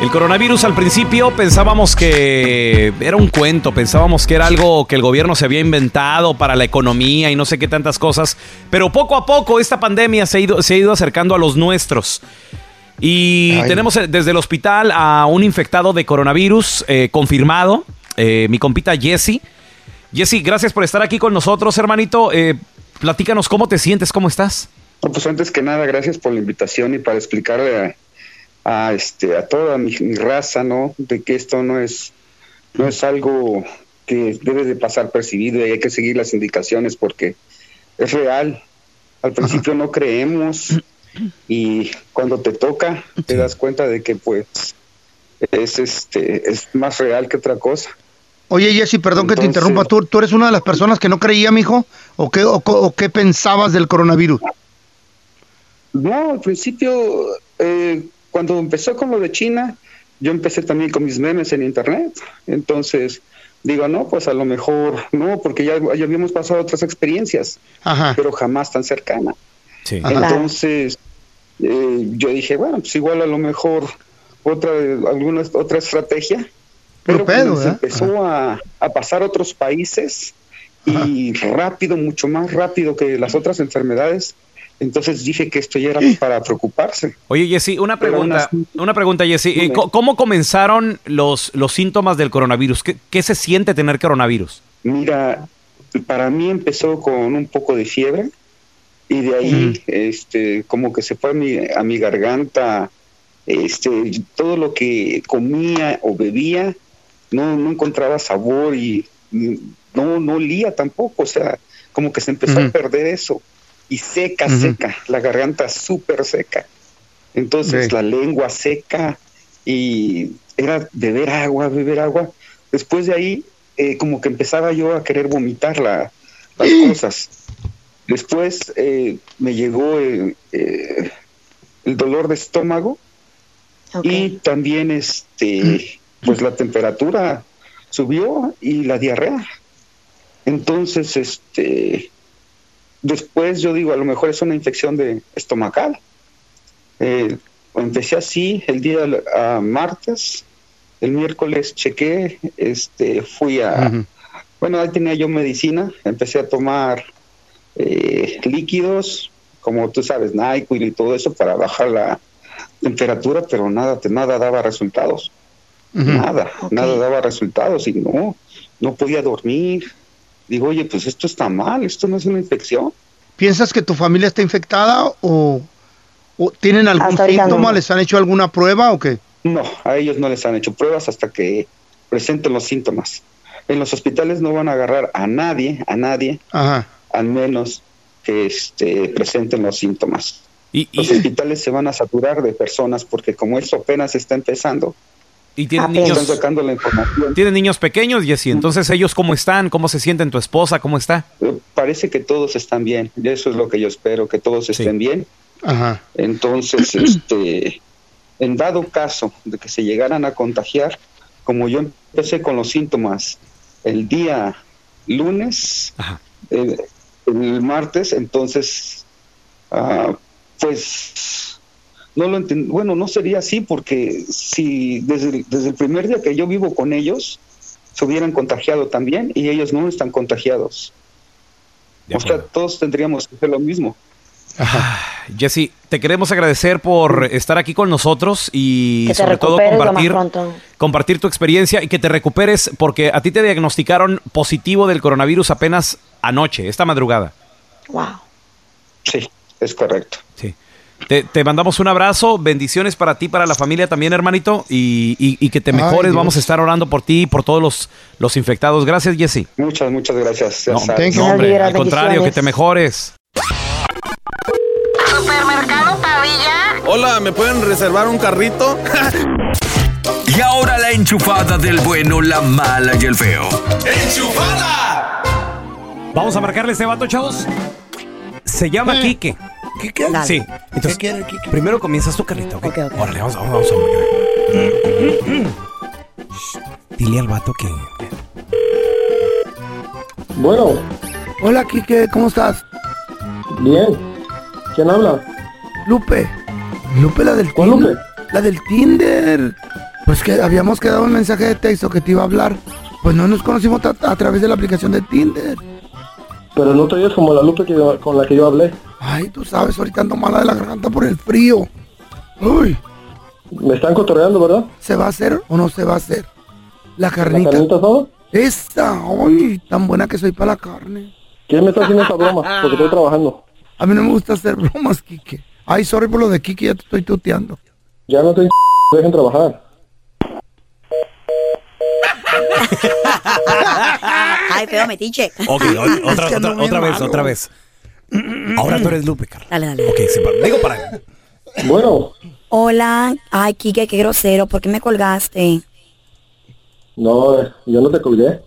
Speaker 2: El coronavirus al principio pensábamos que era un cuento, pensábamos que era algo que el gobierno se había inventado para la economía y no sé qué tantas cosas, pero poco a poco esta pandemia se ha ido, se ha ido acercando a los nuestros. Y
Speaker 4: Ay.
Speaker 2: tenemos eh, desde el hospital a un infectado de coronavirus eh, confirmado, eh, mi compita Jesse. Jesse, gracias por estar aquí con nosotros, hermanito. Eh, platícanos cómo te sientes, cómo estás.
Speaker 17: Pues antes que nada, gracias por la invitación y para explicarle a, a, este a toda mi, mi raza, ¿no? De que esto no es no es algo que debe de pasar percibido y hay que seguir las indicaciones porque es real. Al principio no creemos y cuando te toca te das cuenta de que pues es este es más real que otra cosa.
Speaker 4: Oye, Jesse, perdón que te interrumpa. ¿Tú, ¿Tú eres una de las personas que no creía, mijo? ¿O qué, o, qué pensabas del coronavirus?
Speaker 17: No, al principio, eh, cuando empezó con lo de China, yo empecé también con mis memes en internet. Entonces, digo, no, pues a lo mejor no, porque ya, ya habíamos pasado otras experiencias, pero jamás tan cercana.
Speaker 2: Sí.
Speaker 17: Entonces, eh, yo dije, bueno, pues igual a lo mejor otra, alguna otra estrategia. Pero
Speaker 4: pedo, ¿verdad?
Speaker 17: empezó a, a pasar a otros países y rápido, mucho más rápido que las otras enfermedades. Entonces dije que esto ya era para preocuparse.
Speaker 2: Oye, Jessy, una pregunta,
Speaker 17: así-
Speaker 2: una pregunta, Jessy. Eh, ¿Cómo comenzaron los, los síntomas del coronavirus? ¿Qué, qué se siente tener coronavirus?
Speaker 17: Mira, para mí empezó con un poco de fiebre y de ahí, este, como que se fue a mi, a mi garganta, este, todo lo que comía o bebía, no, no encontraba sabor y no, no olía tampoco, o sea, como que se empezó a perder eso y seca, seca, la garganta súper seca. Entonces
Speaker 4: Sí.
Speaker 17: la lengua seca y era beber agua, beber agua. Después de ahí, eh, como que empezaba yo a querer vomitar la- las cosas. Después eh, me llegó eh, eh, el dolor de estómago y también este, pues la temperatura subió y la diarrea. Entonces, este, después yo digo, a lo mejor es una infección de estomacal. Eh, empecé así el día martes, el miércoles chequé, este, fui a, bueno, ahí tenía yo medicina, empecé a tomar eh, líquidos, como tú sabes, NyQuil y todo eso para bajar la temperatura, pero nada, te- nada daba resultados. Nada, nada daba resultados y no, no podía dormir. Digo, oye, pues esto está mal, esto no es una infección.
Speaker 4: ¿Piensas que tu familia está infectada o, o tienen algún
Speaker 17: Hasta
Speaker 4: síntoma?
Speaker 17: no.
Speaker 4: ¿Les han hecho alguna prueba o qué?
Speaker 17: No, a ellos no les han hecho pruebas hasta que presenten los síntomas. En los hospitales no van a agarrar a nadie, a nadie,
Speaker 4: Ajá.
Speaker 17: al menos que este, presenten los síntomas. los hospitales se van a saturar de personas porque como esto apenas está empezando,
Speaker 2: Y tienen
Speaker 17: están
Speaker 2: niños,
Speaker 17: sacando la información.
Speaker 2: tienen niños pequeños, Jessy. Entonces, ¿ellos cómo están? ¿Cómo se sienten? ¿Tu esposa cómo está?
Speaker 17: Eh, Parece que todos están bien, eso es lo que yo espero, que todos estén bien.
Speaker 4: Ajá.
Speaker 17: Entonces, este, en dado caso de que se llegaran a contagiar, como yo empecé con los síntomas el día lunes, eh, el martes, entonces, ah, pues, no lo enten- bueno, no sería así porque si desde el, desde el primer día que yo vivo con ellos, se hubieran contagiado también y ellos no están contagiados. O sea, todos tendríamos que hacer lo mismo.
Speaker 2: Jessy, te queremos agradecer por estar aquí con nosotros y
Speaker 18: Que
Speaker 2: sobre todo compartir, compartir tu experiencia y que te recuperes porque a ti te diagnosticaron positivo del coronavirus apenas anoche, esta madrugada.
Speaker 18: Wow.
Speaker 17: Sí, es correcto.
Speaker 2: Sí. Te, te mandamos un abrazo, bendiciones para ti, para la familia también, hermanito, y, y- y que te mejores. Vamos a estar orando por ti y por todos los, los infectados. Gracias, Jesse.
Speaker 17: Muchas, muchas gracias.
Speaker 2: No, no, hombre, al contrario, que te mejores.
Speaker 10: Hola, ¿me pueden reservar un carrito?
Speaker 13: Y ahora la enchufada del bueno, la mala y el feo.
Speaker 2: Vamos a marcarle este vato, chavos. Se llama Quique.
Speaker 10: ¿Quique?
Speaker 2: Dale. Sí. Entonces, primero comienzas tu carrito, ¿ok? Órale, vamos, vamos, vamos a marcar. Dile al vato que...
Speaker 19: Bueno,
Speaker 5: Hola, Kike, ¿cómo estás?
Speaker 19: bien. ¿Quién habla?
Speaker 5: Lupe. Lupe, la del
Speaker 19: ¿Cuál
Speaker 5: Tinder.
Speaker 19: Lupe?
Speaker 5: La del Tinder. Pues que habíamos quedado un mensaje de texto que te iba a hablar. Pues no nos conocimos a través de la aplicación de Tinder.
Speaker 19: Pero no te oyes como la Lupe que yo- con la que yo hablé.
Speaker 5: Ay, tú sabes, ahorita ando mala de la garganta por el frío. Uy.
Speaker 19: Me están cotorreando, ¿verdad?
Speaker 5: ¿Se va a hacer o no se va a hacer? La carnita.
Speaker 19: carnita asada?
Speaker 5: Esta, ay, tan buena que soy para la carne.
Speaker 19: ¿Quién me está haciendo esa broma? Porque estoy trabajando.
Speaker 5: A mí no me gusta hacer bromas, Kike. Ay, sorry por lo de Kike, ya te estoy tuteando.
Speaker 19: Ya no te dejen trabajar.
Speaker 8: Ay, feo metiche.
Speaker 2: Ok, o- otra, otra, otra vez, otra vez. Ahora tú eres Lupe, Carla.
Speaker 8: Dale, dale.
Speaker 2: Ok, sí, pa- digo para...
Speaker 19: Bueno.
Speaker 8: Hola. Ay, Kike, qué grosero. ¿Por qué me colgaste?
Speaker 19: No, eh, yo no te colgué.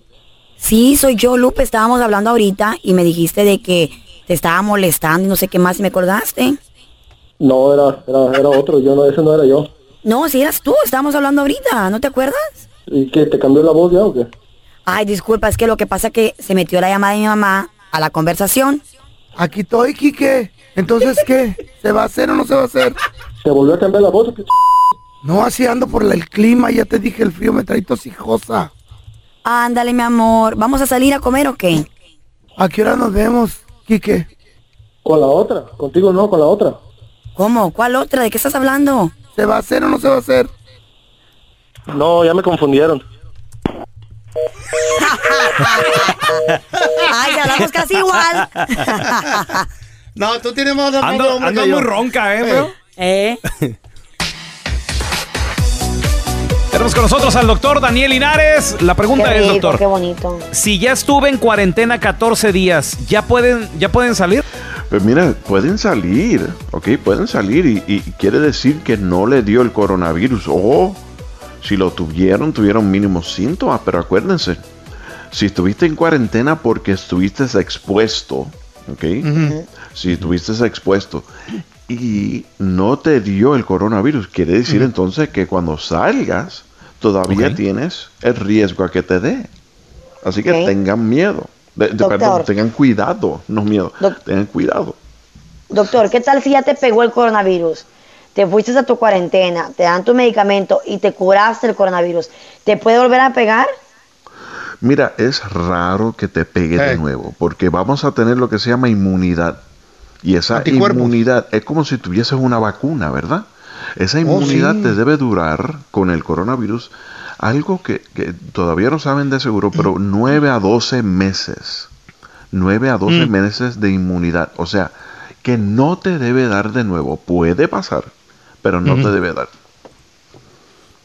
Speaker 8: Sí, soy yo, Lupe. Estábamos hablando ahorita y me dijiste de que te estaba molestando y no sé qué más y me colgaste.
Speaker 19: No, era, era, era otro. Yo no, ese no era yo.
Speaker 20: No, si eras tú, estábamos hablando ahorita, ¿no te acuerdas?
Speaker 21: ¿Y qué? ¿Te cambió la voz ya o qué?
Speaker 20: Ay, disculpa, es que lo que pasa es que se metió la llamada de mi mamá a la conversación.
Speaker 4: Aquí estoy, Quique. Entonces, ¿qué? ¿Se va a hacer o no se va a hacer?
Speaker 21: ¿Te volvió a cambiar la voz o qué?
Speaker 4: No, así ando por el clima, ya te dije, el frío me trae tosijosa.
Speaker 20: Ándale, mi amor, ¿vamos a salir a comer o qué?
Speaker 4: ¿A qué hora nos vemos, Quique?
Speaker 21: Con la otra. Contigo no, con la otra.
Speaker 20: ¿Cómo? ¿Cuál otra? ¿De qué estás hablando?
Speaker 4: ¿Se va a hacer o no se va a hacer?
Speaker 21: No, ya me confundieron.
Speaker 20: Ay, hablamos casi igual.
Speaker 4: No, tú tienes más de
Speaker 2: Ando,
Speaker 4: hombre
Speaker 2: ando
Speaker 4: que yo.
Speaker 2: muy ronca, ¿eh, bro?
Speaker 20: ¿Eh?
Speaker 2: Tenemos con nosotros al doctor Daniel Linares. La pregunta
Speaker 8: Qué
Speaker 2: es,
Speaker 8: rico,
Speaker 2: doctor,
Speaker 8: qué bonito.
Speaker 2: si ya estuve en cuarentena 14 días, ¿ya pueden, ya pueden salir?
Speaker 22: Pues mira, pueden salir, ¿ok? Pueden salir y, y quiere decir que no le dio el coronavirus o si lo tuvieron, tuvieron mínimos síntomas, pero acuérdense, si estuviste en cuarentena porque estuviste expuesto, ¿ok? Si estuviste expuesto y no te dio el coronavirus, quiere decir entonces que cuando salgas todavía tienes el riesgo a que te dé. Así que tengan miedo. De- de-
Speaker 8: Doctor.
Speaker 22: perdón, tengan cuidado, no miedo.
Speaker 8: Doc-
Speaker 22: Tengan cuidado.
Speaker 8: Doctor, ¿qué tal si ya te pegó el coronavirus? Te fuiste a tu cuarentena, te dan tu medicamento y te curaste el coronavirus. ¿Te puede volver a pegar?
Speaker 22: Mira, es raro que te pegue de nuevo, porque vamos a tener lo que se llama inmunidad. Y esa
Speaker 4: Anticuerpos.
Speaker 22: inmunidad es como si tuvieses una vacuna, ¿verdad? Esa inmunidad
Speaker 4: sí.
Speaker 22: te debe durar con el coronavirus algo que, que todavía no saben de seguro, pero 9 a 12 meses. 9 a 12
Speaker 4: Mm.
Speaker 22: meses de inmunidad. O sea, que no te debe dar de nuevo. Puede pasar, pero no te debe dar.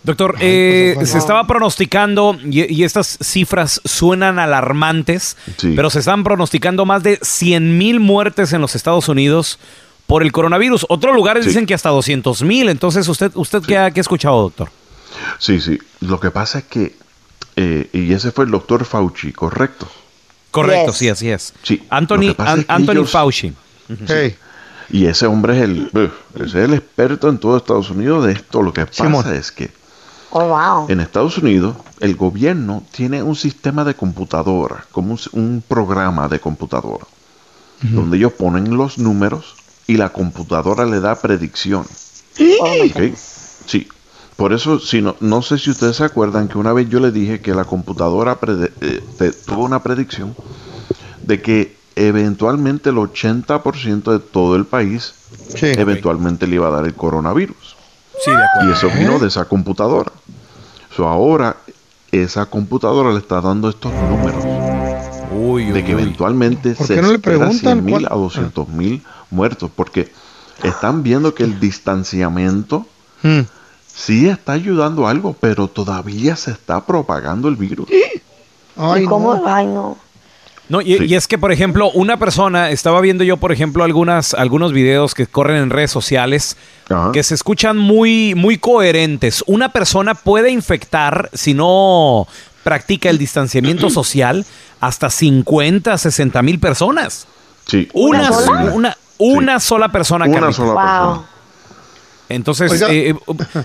Speaker 2: Doctor, eh, se estaba pronosticando, y, y estas cifras suenan alarmantes,
Speaker 22: Sí.
Speaker 2: pero se están pronosticando más de 100 mil muertes en los Estados Unidos por el coronavirus. Otros lugares
Speaker 22: Sí.
Speaker 2: dicen que hasta 200 mil. Entonces, ¿usted, usted qué, ha, qué ha escuchado, doctor?
Speaker 22: Sí, sí. Lo que pasa es que, eh, y ese fue el doctor Fauci, ¿correcto?
Speaker 2: Correcto,
Speaker 8: Yes.
Speaker 2: sí, así es.
Speaker 22: Sí,
Speaker 2: Anthony, An- Anthony
Speaker 22: ellos-
Speaker 2: Fauci.
Speaker 4: Hey,
Speaker 22: Y ese hombre es el, ese es el experto en todo Estados Unidos de esto. Lo que pasa
Speaker 4: Simón.
Speaker 22: es que
Speaker 8: Oh, wow.
Speaker 22: en Estados Unidos el gobierno tiene un sistema de computadora, como un, programa de computadora, donde ellos ponen los números y la computadora le da predicción.
Speaker 8: Oh, my
Speaker 22: ¿ok?
Speaker 8: goodness.
Speaker 22: Sí. Por eso, si no, no sé si ustedes se acuerdan que una vez yo le dije que la computadora eh, te- tuvo una predicción de que eventualmente el 80% de todo el país
Speaker 4: Sí.
Speaker 22: eventualmente le iba a dar el coronavirus.
Speaker 2: Sí, de acuerdo.
Speaker 22: Y eso vino de esa computadora. So, ahora esa computadora le está dando estos números
Speaker 2: Uy,
Speaker 22: de que eventualmente
Speaker 4: ¿Por
Speaker 22: se
Speaker 4: no le
Speaker 22: espera
Speaker 4: preguntan
Speaker 22: 100 mil a 200 mil muertos porque están viendo que el distanciamiento
Speaker 4: Mm.
Speaker 22: sí está ayudando a algo, pero todavía se está propagando el virus.
Speaker 4: Ay,
Speaker 8: ¿Y cómo?
Speaker 4: no.
Speaker 8: Ay, no.
Speaker 2: No, y,
Speaker 22: Sí.
Speaker 2: y es que, por ejemplo, una persona, estaba viendo yo, por ejemplo, algunas, algunos videos que corren en redes sociales
Speaker 22: Ajá.
Speaker 2: que se escuchan muy, muy coherentes. Una persona puede infectar, si no practica el distanciamiento social, hasta 50, 60 mil personas.
Speaker 22: Sí.
Speaker 2: Una,
Speaker 8: ¿Una sola?
Speaker 2: una, una sola persona,
Speaker 22: Una
Speaker 2: Carlita.
Speaker 22: sola
Speaker 8: Wow.
Speaker 22: persona.
Speaker 2: Entonces, eh, eh,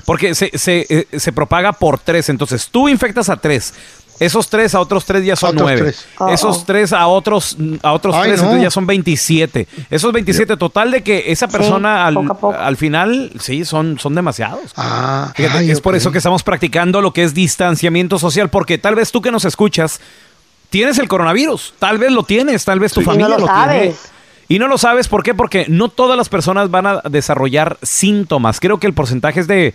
Speaker 2: porque se, se, eh, se propaga por tres. Entonces, tú infectas a tres. Esos tres a otros tres ya son
Speaker 4: Otros
Speaker 2: nueve.
Speaker 4: tres.
Speaker 8: Oh,
Speaker 2: Esos tres a otros a otros
Speaker 4: Ay,
Speaker 2: tres,
Speaker 4: no.
Speaker 2: entonces ya son 27. Esos 27, total de que esa persona al,
Speaker 8: poco a poco.
Speaker 2: al final, sí, son, son demasiados.
Speaker 4: Ah,
Speaker 2: Fíjate,
Speaker 4: ay,
Speaker 2: es por eso que estamos practicando lo que es distanciamiento social, porque tal vez tú que nos escuchas tienes el coronavirus, tal vez lo tienes, tal vez tu
Speaker 22: Sí.
Speaker 8: Y no
Speaker 2: familia
Speaker 8: lo
Speaker 2: lo, tiene. Y no lo sabes, ¿por qué? Porque no todas las personas van a desarrollar síntomas. Creo que el porcentaje es de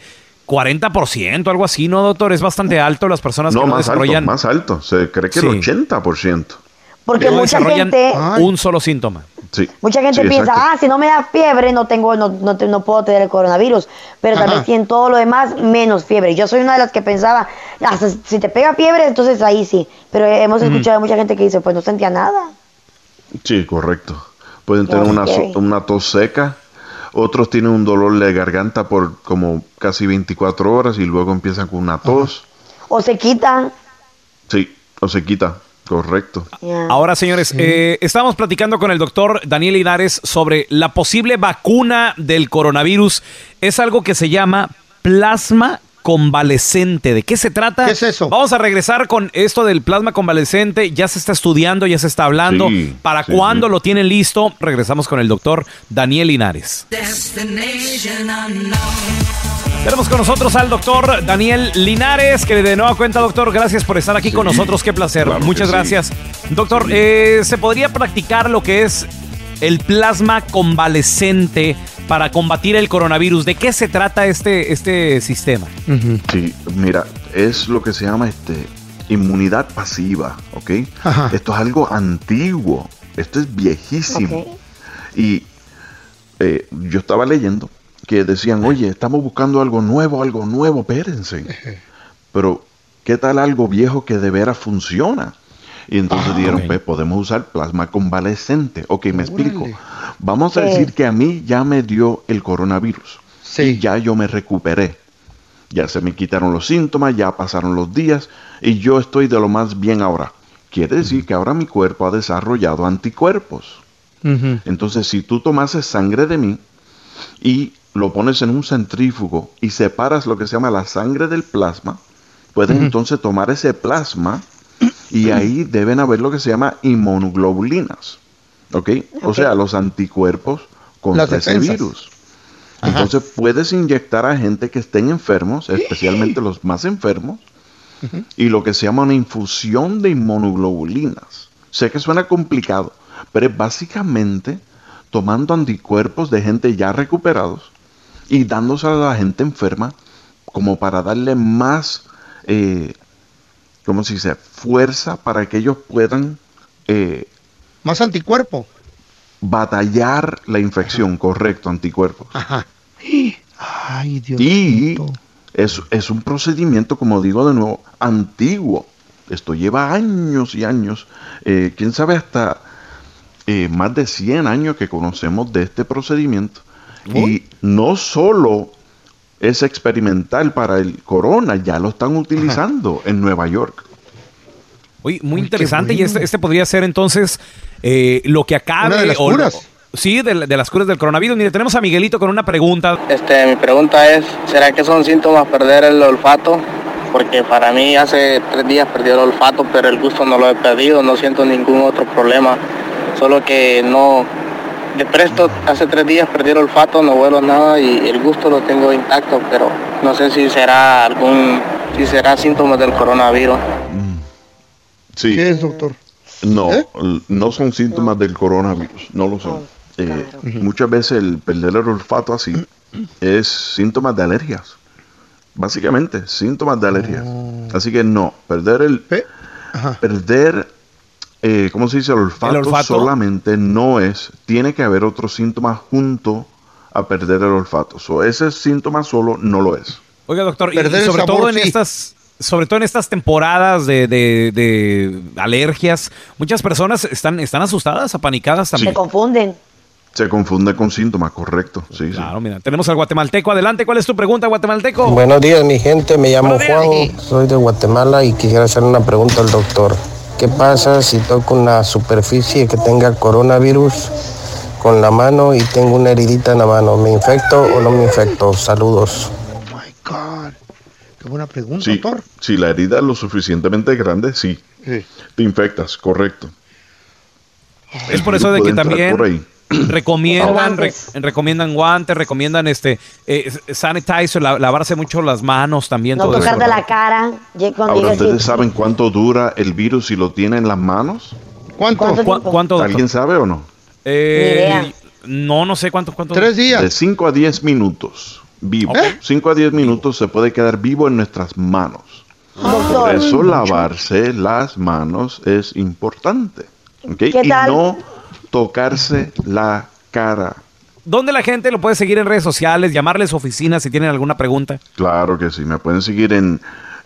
Speaker 2: 40%, algo así, ¿no, doctor? Es bastante alto las personas
Speaker 22: No,
Speaker 2: que no
Speaker 22: más alto,
Speaker 2: desarrollan,
Speaker 22: más alto. Se cree que
Speaker 2: Sí.
Speaker 22: el 80%.
Speaker 8: Porque mucha
Speaker 2: desarrollan
Speaker 8: gente,
Speaker 2: un solo síntoma.
Speaker 22: Sí.
Speaker 8: mucha gente
Speaker 22: Sí,
Speaker 8: piensa,
Speaker 22: exacto.
Speaker 8: ah, si no me da fiebre, no tengo, no, no, no puedo tener el coronavirus. Pero tal
Speaker 4: Ajá.
Speaker 8: vez si en todo lo demás, menos fiebre. Yo soy una de las que pensaba, hasta si te pega fiebre, entonces ahí sí. Pero hemos escuchado a mucha gente que dice, pues no sentía nada.
Speaker 22: Sí, correcto. Pueden tener una, una tos seca. Otros tienen un dolor de garganta por como casi 24 horas y luego empiezan con una tos.
Speaker 8: O se quitan.
Speaker 22: Sí, o se quita. Correcto.
Speaker 2: Ahora, señores, eh, estamos platicando con el doctor Daniel Linares sobre la posible vacuna del coronavirus. Es algo que se llama plasma convalescente. ¿De qué se trata?
Speaker 4: ¿Qué es eso?
Speaker 2: Vamos a regresar con esto del plasma convalescente. Ya se está estudiando, ya se está hablando.
Speaker 22: Sí,
Speaker 2: ¿Para
Speaker 22: sí,
Speaker 2: cuándo
Speaker 22: sí.
Speaker 2: lo tienen listo? Regresamos con el doctor Daniel Linares. Tenemos con nosotros al doctor Daniel Linares, que de nueva cuenta, doctor, gracias por estar aquí con nosotros. Qué placer.
Speaker 22: claro
Speaker 2: Muchas
Speaker 22: sí.
Speaker 2: gracias. Doctor, eh, ¿se podría practicar lo que es el plasma convalescente para combatir el coronavirus? ¿De qué se trata este, este sistema?
Speaker 22: Sí, mira, es lo que se llama este inmunidad pasiva, ¿ok?
Speaker 4: Ajá.
Speaker 22: Esto es algo antiguo, esto es viejísimo. Y eh, yo estaba leyendo que decían, oye, estamos buscando algo nuevo, algo nuevo, espérense. Pero, ¿qué tal algo viejo que de veras funciona? Y entonces dijeron, pues podemos usar plasma convalescente. Ok, me explico. Vamos a
Speaker 4: Sí.
Speaker 22: decir que a mí ya me dio el coronavirus. Y ya yo me recuperé. Ya se me quitaron los síntomas, ya pasaron los días y yo estoy de lo más bien ahora. Quiere decir que ahora mi cuerpo ha desarrollado anticuerpos. Entonces, si tú tomases sangre de mí y lo pones en un centrífugo y separas lo que se llama la sangre del plasma, puedes entonces tomar ese plasma y ahí deben haber lo que se llama inmunoglobulinas. ¿Ok? O sea, los anticuerpos contra ese virus. Entonces puedes inyectar a gente que estén enfermos, especialmente los más enfermos, y lo que se llama una infusión de inmunoglobulinas. Sé que suena complicado, pero es básicamente tomando anticuerpos de gente ya recuperados y dándose a la gente enferma como para darle más, eh, ¿cómo se dice?, fuerza para que ellos puedan eh,
Speaker 4: Más anticuerpo.
Speaker 22: batallar la infección, correcto, anticuerpos.
Speaker 4: Ajá. Ay, Dios
Speaker 22: Y es, es un procedimiento, como digo de nuevo, antiguo. Esto lleva años y años. eh, Quién sabe hasta eh, más de 100 años que conocemos de este procedimiento. Y no solo es experimental para el corona, ya lo están utilizando en Nueva York.
Speaker 2: Oye, muy interesante. Y este, este podría ser entonces eh, lo que acabe.
Speaker 4: Una de las
Speaker 2: o-
Speaker 4: curas.
Speaker 2: sí, de, de las curas del coronavirus. Mire, tenemos a Miguelito con una pregunta.
Speaker 11: Este, mi pregunta es, ¿será que son síntomas perder el olfato? Porque para mí hace tres días perdí el olfato, pero el gusto no lo he perdido, no siento ningún otro problema. Solo que no, de presto, hace tres días perdí el olfato, no huelo nada y el gusto lo tengo intacto, pero no sé si será algún, si será síntomas del coronavirus.
Speaker 22: Sí.
Speaker 4: ¿Qué es, doctor?
Speaker 22: No, l- no son síntomas del coronavirus, no lo son. Eh, Muchas veces el perder el olfato así es síntomas de alergias. Básicamente, síntomas de alergias. Así que no, perder el... Perder, eh, ¿cómo se dice? El olfato,
Speaker 2: ¿El olfato?
Speaker 22: solamente no es, tiene que haber otro síntoma junto a perder el olfato. So, ese síntoma solo no lo es.
Speaker 2: Oiga, doctor, y- sobre
Speaker 22: sabor,
Speaker 2: todo en
Speaker 22: sí.
Speaker 2: estas, sobre todo en estas temporadas de, de- de alergias, muchas personas están, están asustadas, apanicadas también.
Speaker 8: Se confunden.
Speaker 22: Se confunde con síntomas, correcto. Sí,
Speaker 2: Claro, mira, tenemos al guatemalteco. Adelante, ¿cuál es tu pregunta, guatemalteco?
Speaker 23: Buenos días, mi gente. Me llamo Juan, soy de Guatemala y quisiera hacer una pregunta al doctor. ¿Qué pasa si toco una superficie que tenga coronavirus con la mano y tengo una heridita en la mano? ¿Me infecto o no me infecto? Saludos.
Speaker 4: God. Qué buena pregunta,
Speaker 22: Sí,
Speaker 4: doctor.
Speaker 22: si la herida es lo suficientemente grande, sí.
Speaker 4: Sí.
Speaker 22: Te infectas, correcto.
Speaker 2: Es por eso de que también
Speaker 22: por ahí.
Speaker 2: recomiendan, re-
Speaker 8: Guantes.
Speaker 2: recomiendan guantes, recomiendan este eh, sanitizer, la- lavarse mucho las manos también.
Speaker 8: No
Speaker 2: todo eso.
Speaker 8: tocarte la cara.
Speaker 22: Ahora, ¿ustedes saben cuánto dura el virus si lo tiene en las manos?
Speaker 4: ¿Cuánto?
Speaker 8: ¿Cuánto?
Speaker 2: ¿Cuánto?
Speaker 22: ¿Alguien sabe o no?
Speaker 2: Eh, no, no sé cuánto. cuánto.
Speaker 4: Tres días.
Speaker 22: De 5 a 10 minutos vivo.
Speaker 4: ¿Eh?
Speaker 22: 5 a 10 minutos se puede quedar vivo en nuestras manos. Por
Speaker 8: Doctor,
Speaker 22: eso lavarse las manos es importante. ¿ok?
Speaker 8: ¿Qué
Speaker 22: Y
Speaker 8: tal?
Speaker 22: no tocarse la cara.
Speaker 2: ¿Dónde la gente lo puede seguir en redes sociales? Llamarle a su oficina si tienen alguna pregunta.
Speaker 22: Claro que sí, me pueden seguir en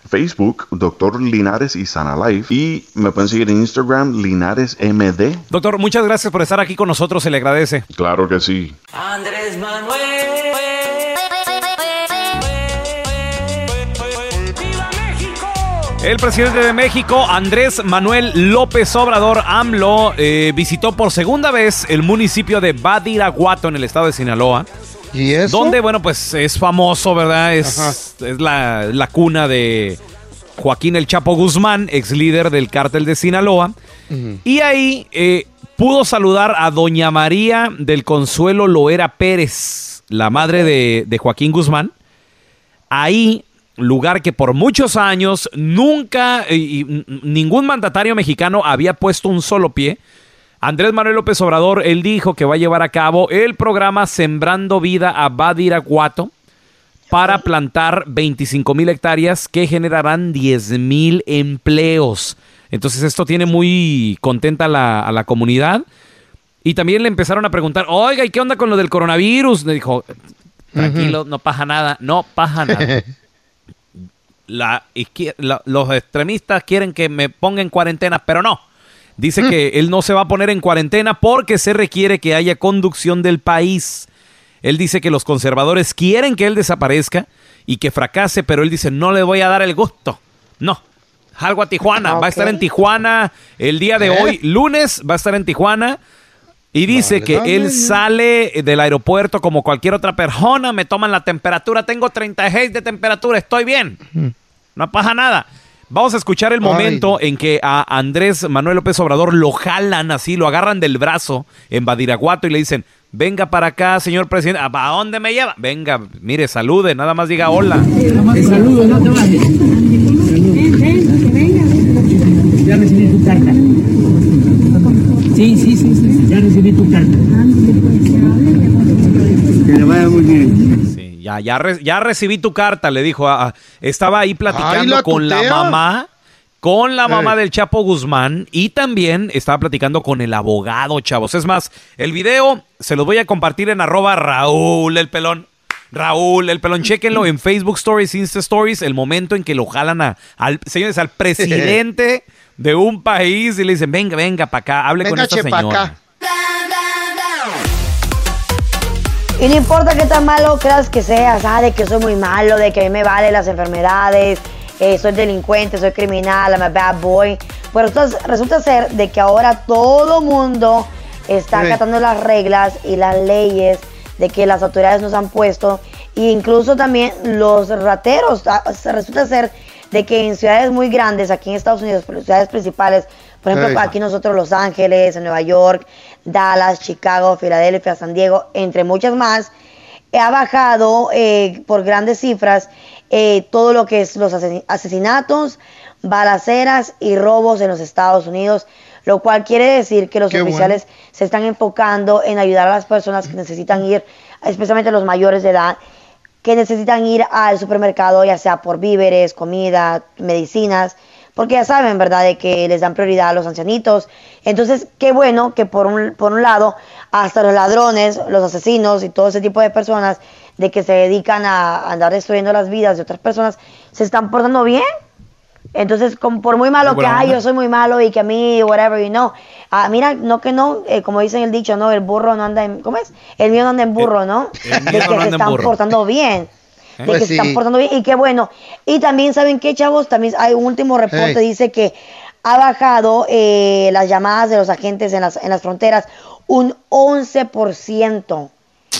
Speaker 22: Facebook, Doctor Linares y Sana Life. Y me pueden seguir en Instagram, Linares MD.
Speaker 2: Doctor, muchas gracias por estar aquí con nosotros, se le agradece.
Speaker 22: Claro que sí.
Speaker 24: Andrés Manuel.
Speaker 2: El presidente de México, Andrés Manuel López Obrador AMLO, eh, visitó por segunda vez el municipio de Badiraguato en el estado de Sinaloa.
Speaker 4: ¿Y eso?
Speaker 2: Donde, bueno, pues es famoso, ¿verdad? Es, es la, la cuna de Joaquín El Chapo Guzmán, ex líder del cártel de Sinaloa. Y ahí eh, pudo saludar a Doña María del Consuelo Loera Pérez, la madre de, de Joaquín Guzmán. Ahí, lugar que por muchos años nunca, y ningún mandatario mexicano había puesto un solo pie. Andrés Manuel López Obrador, él dijo que va a llevar a cabo el programa Sembrando Vida a Badiraguato para plantar 25 mil hectáreas que generarán 10 mil empleos. Entonces esto tiene muy contenta a la, a la comunidad. Y también le empezaron a preguntar, oiga, ¿y qué onda con lo del coronavirus? Le dijo, tranquilo, no pasa nada, no pasa nada. La los extremistas quieren que me ponga en cuarentena, pero no. Dice que él no se va a poner en cuarentena porque se requiere que haya conducción del país. Él dice que los conservadores quieren que él desaparezca y que fracase, pero él dice, no le voy a dar el gusto. No. Algo a Tijuana. Va a estar en Tijuana el día de
Speaker 4: ¿Eh?
Speaker 2: hoy, lunes, va a estar en Tijuana. Y dice
Speaker 4: Vale,
Speaker 2: que
Speaker 4: dale,
Speaker 2: él sale del aeropuerto como cualquier otra persona, me toman la temperatura, tengo 36 de temperatura, estoy bien. No pasa nada. Vamos a escuchar el
Speaker 4: Ay.
Speaker 2: momento en que a Andrés Manuel López Obrador lo jalan así, lo agarran del brazo en Badiraguato y le dicen, venga para acá, señor presidente. ¿A dónde me lleva? Venga, mire, salude, nada más diga hola.
Speaker 24: Te saludo, no te vayas. Ya recibí tu carta. Sí, sí, sí, sí, ya recibí tu carta. Que le vaya muy bien.
Speaker 2: Sí, ya, ya, re- ya recibí tu carta, le dijo. ah, ah, estaba ahí platicando
Speaker 4: la
Speaker 2: con la mamá, con la mamá del Chapo Guzmán y también estaba platicando con el abogado, chavos. Es más, el video se los voy a compartir en arroba Raúl el pelón. Raúl, el pelón, chéquenlo en Facebook Stories, Insta Stories, el momento en que lo jalan a, al, señores, al presidente de un país y le dicen, venga, venga, para acá, hable con
Speaker 4: Venga,
Speaker 2: esta
Speaker 4: che, pa'
Speaker 2: señora.
Speaker 8: Y no importa qué tan malo creas que seas, ah, de que soy muy malo, de que a mí me valen las enfermedades, eh, soy delincuente, soy criminal, I'm a bad boy. Pues resulta, resulta ser de que ahora todo mundo está
Speaker 4: Sí.
Speaker 8: acatando las reglas y las leyes de que las autoridades nos han puesto. E incluso también los rateros. ah, Resulta ser de que en ciudades muy grandes, aquí en Estados Unidos, pero ciudades principales, por ejemplo, aquí nosotros Los Ángeles, Nueva York, Dallas, Chicago, Filadelfia, San Diego, entre muchas más, ha bajado eh, por grandes cifras eh, todo lo que es los asesin- asesinatos, balaceras y robos en los Estados Unidos, lo cual quiere decir que los
Speaker 4: Qué bueno.
Speaker 8: oficiales se están enfocando en ayudar a las personas que necesitan ir, especialmente los mayores de edad, que necesitan ir al supermercado, ya sea por víveres, comida, medicinas, porque ya saben, ¿verdad?, de que les dan prioridad a los ancianitos. Entonces, qué bueno que por un, por un lado, hasta los ladrones, los asesinos y todo ese tipo de personas de que se dedican a andar destruyendo las vidas de otras personas, se están portando bien. Entonces, como por muy malo que,
Speaker 2: buena
Speaker 8: ay,
Speaker 2: onda.
Speaker 8: yo soy muy malo y que a mí, whatever, you know. Ah, mira, no que no, eh, como dicen el dicho, no, el burro no anda en, ¿cómo es? El mío no anda en burro, ¿no?
Speaker 2: el
Speaker 8: de que
Speaker 2: no
Speaker 8: se están
Speaker 2: burro.
Speaker 8: portando bien. De
Speaker 4: Pues
Speaker 8: que se están portando bien y qué bueno. Y también, ¿saben qué, chavos? También hay un último reporte,
Speaker 4: Hey.
Speaker 8: dice que ha bajado eh, las llamadas de los agentes en las, en las fronteras un 11%.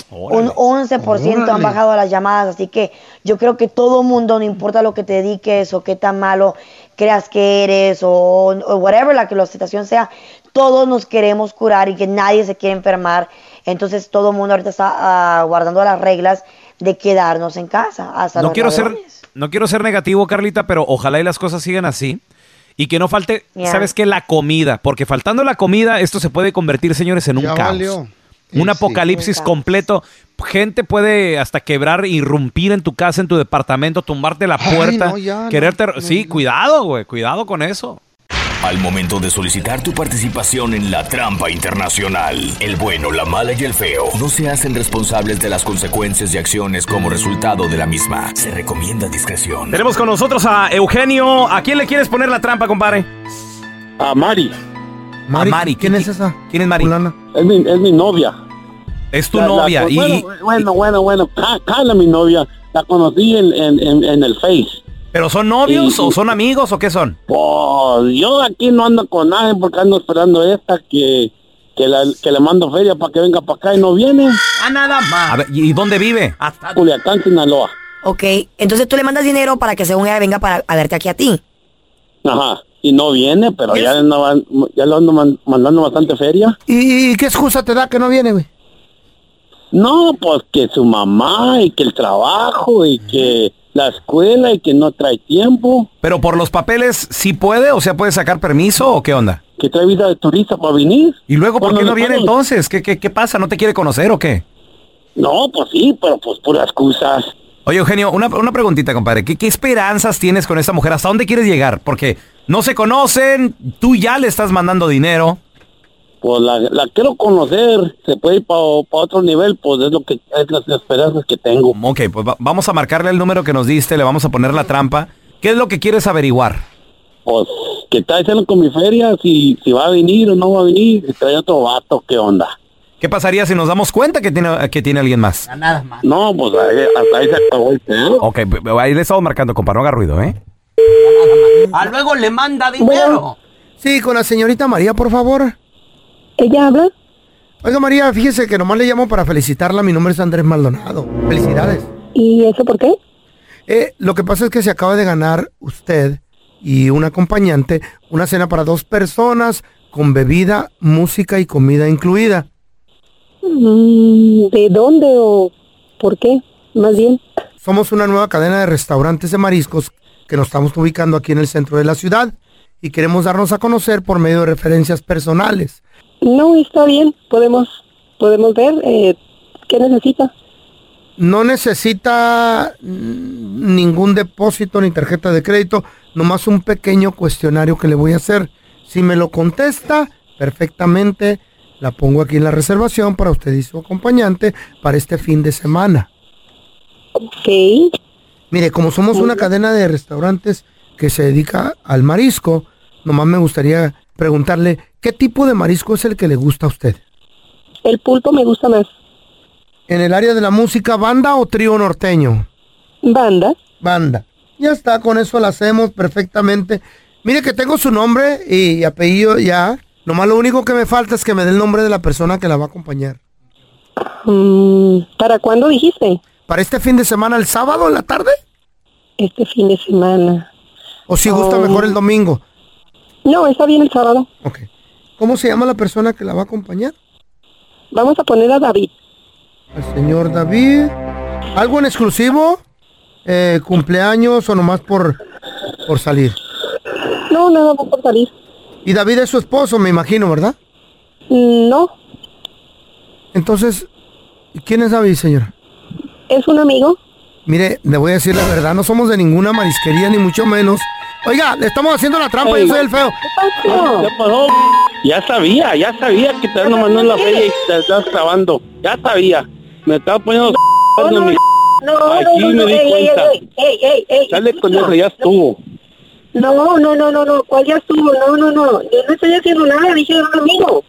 Speaker 8: Un 11% han
Speaker 4: Órale.
Speaker 8: bajado las llamadas, así que yo creo que todo mundo, no importa lo que te dediques o qué tan malo creas que eres o, o whatever la que la situación sea, todos nos queremos curar y que nadie se quiere enfermar. Entonces todo el mundo ahorita está ah, guardando las reglas de quedarnos en casa. Hasta
Speaker 2: no
Speaker 8: los
Speaker 2: quiero ser no quiero ser negativo, Carlita, pero ojalá y las cosas sigan así y que no falte. ¿sabes qué? La comida, porque faltando la comida esto se puede convertir, señores, en un
Speaker 4: Ya
Speaker 2: caos.
Speaker 4: valió.
Speaker 2: Un
Speaker 4: Sí,
Speaker 2: apocalipsis completo. Gente puede hasta quebrar, irrumpir en tu casa, en tu departamento, tumbarte la
Speaker 4: Ay,
Speaker 2: puerta,
Speaker 4: no, ya,
Speaker 2: quererte...
Speaker 4: no,
Speaker 2: sí,
Speaker 4: no.
Speaker 2: cuidado, güey, cuidado con eso.
Speaker 25: Al momento de solicitar tu participación en la trampa internacional, el bueno, la mala y el feo no se hacen responsables de las consecuencias y acciones como resultado de la misma. Se recomienda discreción.
Speaker 2: Tenemos con nosotros a Eugenio. ¿A quién le quieres poner la trampa, compadre?
Speaker 21: A Mari.
Speaker 2: a Mari. ¿Quién es esa? ¿Quién es Mari?
Speaker 21: Es mi, es mi novia.
Speaker 2: Es tu
Speaker 21: La- la-
Speaker 2: novia. y,
Speaker 21: bueno, bueno, bueno, bueno, Ca- Carla, mi novia, la conocí en, en, en, en el Face.
Speaker 2: ¿Pero son novios
Speaker 21: Y-
Speaker 2: o son amigos o qué son?
Speaker 21: Pues yo aquí no ando con nadie porque ando esperando esta que, que, la- que le mando feria para que venga para acá y no viene.
Speaker 2: Ah, nada más. A ver, ¿y dónde vive?
Speaker 21: Culiacán, Sinaloa.
Speaker 8: Ok, entonces tú le mandas dinero para que según ella venga para a verte aquí a ti.
Speaker 21: Ajá. Y no viene, pero ya, andaba- ya le ando man- mandando bastante feria.
Speaker 5: ¿Y, y qué excusa te da que no viene, güey?
Speaker 21: No, pues que su mamá y que el trabajo y que la escuela y que no trae tiempo.
Speaker 2: Pero por los papeles, ¿sí puede? O sea, ¿puede sacar permiso o qué onda?
Speaker 21: Que trae visa de turista para venir.
Speaker 2: ¿Y luego por qué
Speaker 21: no
Speaker 2: viene entonces? ¿Qué, qué, qué pasa? ¿No te quiere conocer o qué?
Speaker 21: No, pues sí, pero pues puras excusas.
Speaker 2: Oye, Eugenio, una, una preguntita, compadre. ¿Qué, ¿Qué esperanzas tienes con esta mujer? ¿Hasta dónde quieres llegar? Porque no se conocen, tú ya le estás mandando dinero.
Speaker 21: Pues la, la quiero conocer, se puede ir para otro nivel, pues es lo que es las esperanzas que tengo.
Speaker 2: Ok, pues va- vamos a marcarle el número que nos diste, le vamos a poner la trampa. ¿Qué es lo que quieres averiguar?
Speaker 21: Pues, ¿qué está diciendo con mi feria? Si, si va a venir o no va a venir, si trae otro vato, ¿qué onda?
Speaker 2: ¿Qué pasaría si nos damos cuenta que tiene, que tiene alguien más?
Speaker 21: Nada más. No, pues ahí- hasta ahí se acabó el pedo.
Speaker 2: Ok, ahí le estamos marcando, compa, no haga ruido, ¿eh?
Speaker 5: Ah, luego le manda dinero. Sí, con la señorita María, por favor.
Speaker 26: ¿Ella habla?
Speaker 5: Oiga, María, fíjese que nomás le llamo para felicitarla. Mi nombre es Andrés Maldonado. Felicidades.
Speaker 26: ¿Y eso por qué?
Speaker 5: Eh, lo que pasa es que se acaba de ganar usted y un acompañante una cena para dos personas con bebida, música y comida incluida.
Speaker 26: Mm, ¿De dónde o por qué? Más bien.
Speaker 5: Somos una nueva cadena de restaurantes de mariscos que nos estamos ubicando aquí en el centro de la ciudad y queremos darnos a conocer por medio de referencias personales.
Speaker 26: No, está bien. Podemos, podemos ver. Eh, ¿Qué necesita?
Speaker 5: No necesita ningún depósito ni tarjeta de crédito, nomás un pequeño cuestionario que le voy a hacer. Si me lo contesta perfectamente, la pongo aquí en la reservación para usted y su acompañante para este fin de semana.
Speaker 26: Ok.
Speaker 5: Mire, como somos una cadena de restaurantes que se dedica al marisco, nomás me gustaría preguntarle qué tipo de marisco es el que le gusta a usted.
Speaker 26: El pulpo me gusta más.
Speaker 5: En el área de la música, banda o trío norteño.
Speaker 26: Banda.
Speaker 5: Banda. Ya está, con eso lo hacemos perfectamente. Mire que tengo su nombre y apellido ya. Nomás lo único que me falta es que me dé el nombre de la persona que la va a acompañar.
Speaker 26: Mm, ¿Para cuándo dijiste?
Speaker 5: ¿Para este fin de semana, el sábado en la tarde?
Speaker 26: Este fin de semana.
Speaker 5: ¿O si gusta
Speaker 26: Oh.
Speaker 5: mejor el domingo?
Speaker 26: No, está bien el sábado.
Speaker 5: ¿Cómo se llama la persona que la va a acompañar?
Speaker 26: Vamos a poner a David.
Speaker 5: El señor David. ¿Algo en exclusivo? Eh, ¿Cumpleaños o nomás por, por salir?
Speaker 26: No, nada más por salir.
Speaker 5: Y David es su esposo, me imagino, ¿verdad?
Speaker 26: No,
Speaker 5: Entonces, ¿quién es David, señora?
Speaker 26: es un amigo.
Speaker 5: Mire, le voy a decir la verdad, no somos de ninguna marisquería, ni mucho menos. Oiga, le estamos haciendo la trampa,
Speaker 21: Ey.
Speaker 5: yo soy el feo.
Speaker 21: ¿Qué pasó? Ya sabía, ya sabía que te estaban mandando la feria y te estabas grabando. Ya sabía. Me estaba poniendo en mi...
Speaker 26: No,
Speaker 21: Aquí
Speaker 26: no, no,
Speaker 21: me di
Speaker 26: ey, ey,
Speaker 21: cuenta.
Speaker 26: ey, ey, ey, ey.
Speaker 21: Sale con eso, ya estuvo.
Speaker 26: No, no, no, no, no, ¿cuál ya estuvo? No, no, no, yo no estoy haciendo nada, dije un amigo.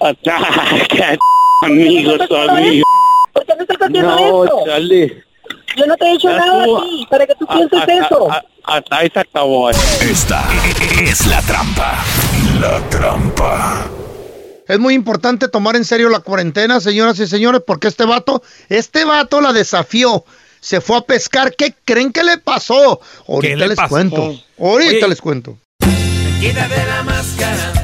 Speaker 21: Ataca, amigo, tu amigo.
Speaker 26: ¿Por qué me estás haciendo
Speaker 21: No,
Speaker 26: esto?
Speaker 21: chale.
Speaker 26: Yo no te he hecho
Speaker 21: Ya
Speaker 26: nada
Speaker 21: estuvo.
Speaker 26: a ti, para que tú pienses
Speaker 21: Hasta-
Speaker 26: eso.
Speaker 21: a- Hasta ahí se acabó.
Speaker 13: Esta es la trampa. La trampa.
Speaker 5: Es muy importante tomar en serio la cuarentena, señoras y señores, porque este vato, este vato la desafió. Se fue a pescar. ¿Qué creen que le pasó? Ahorita
Speaker 2: le
Speaker 5: les
Speaker 2: pasó?
Speaker 5: cuento. Ahorita
Speaker 2: Oye.
Speaker 5: les cuento.
Speaker 27: Quítate la máscara.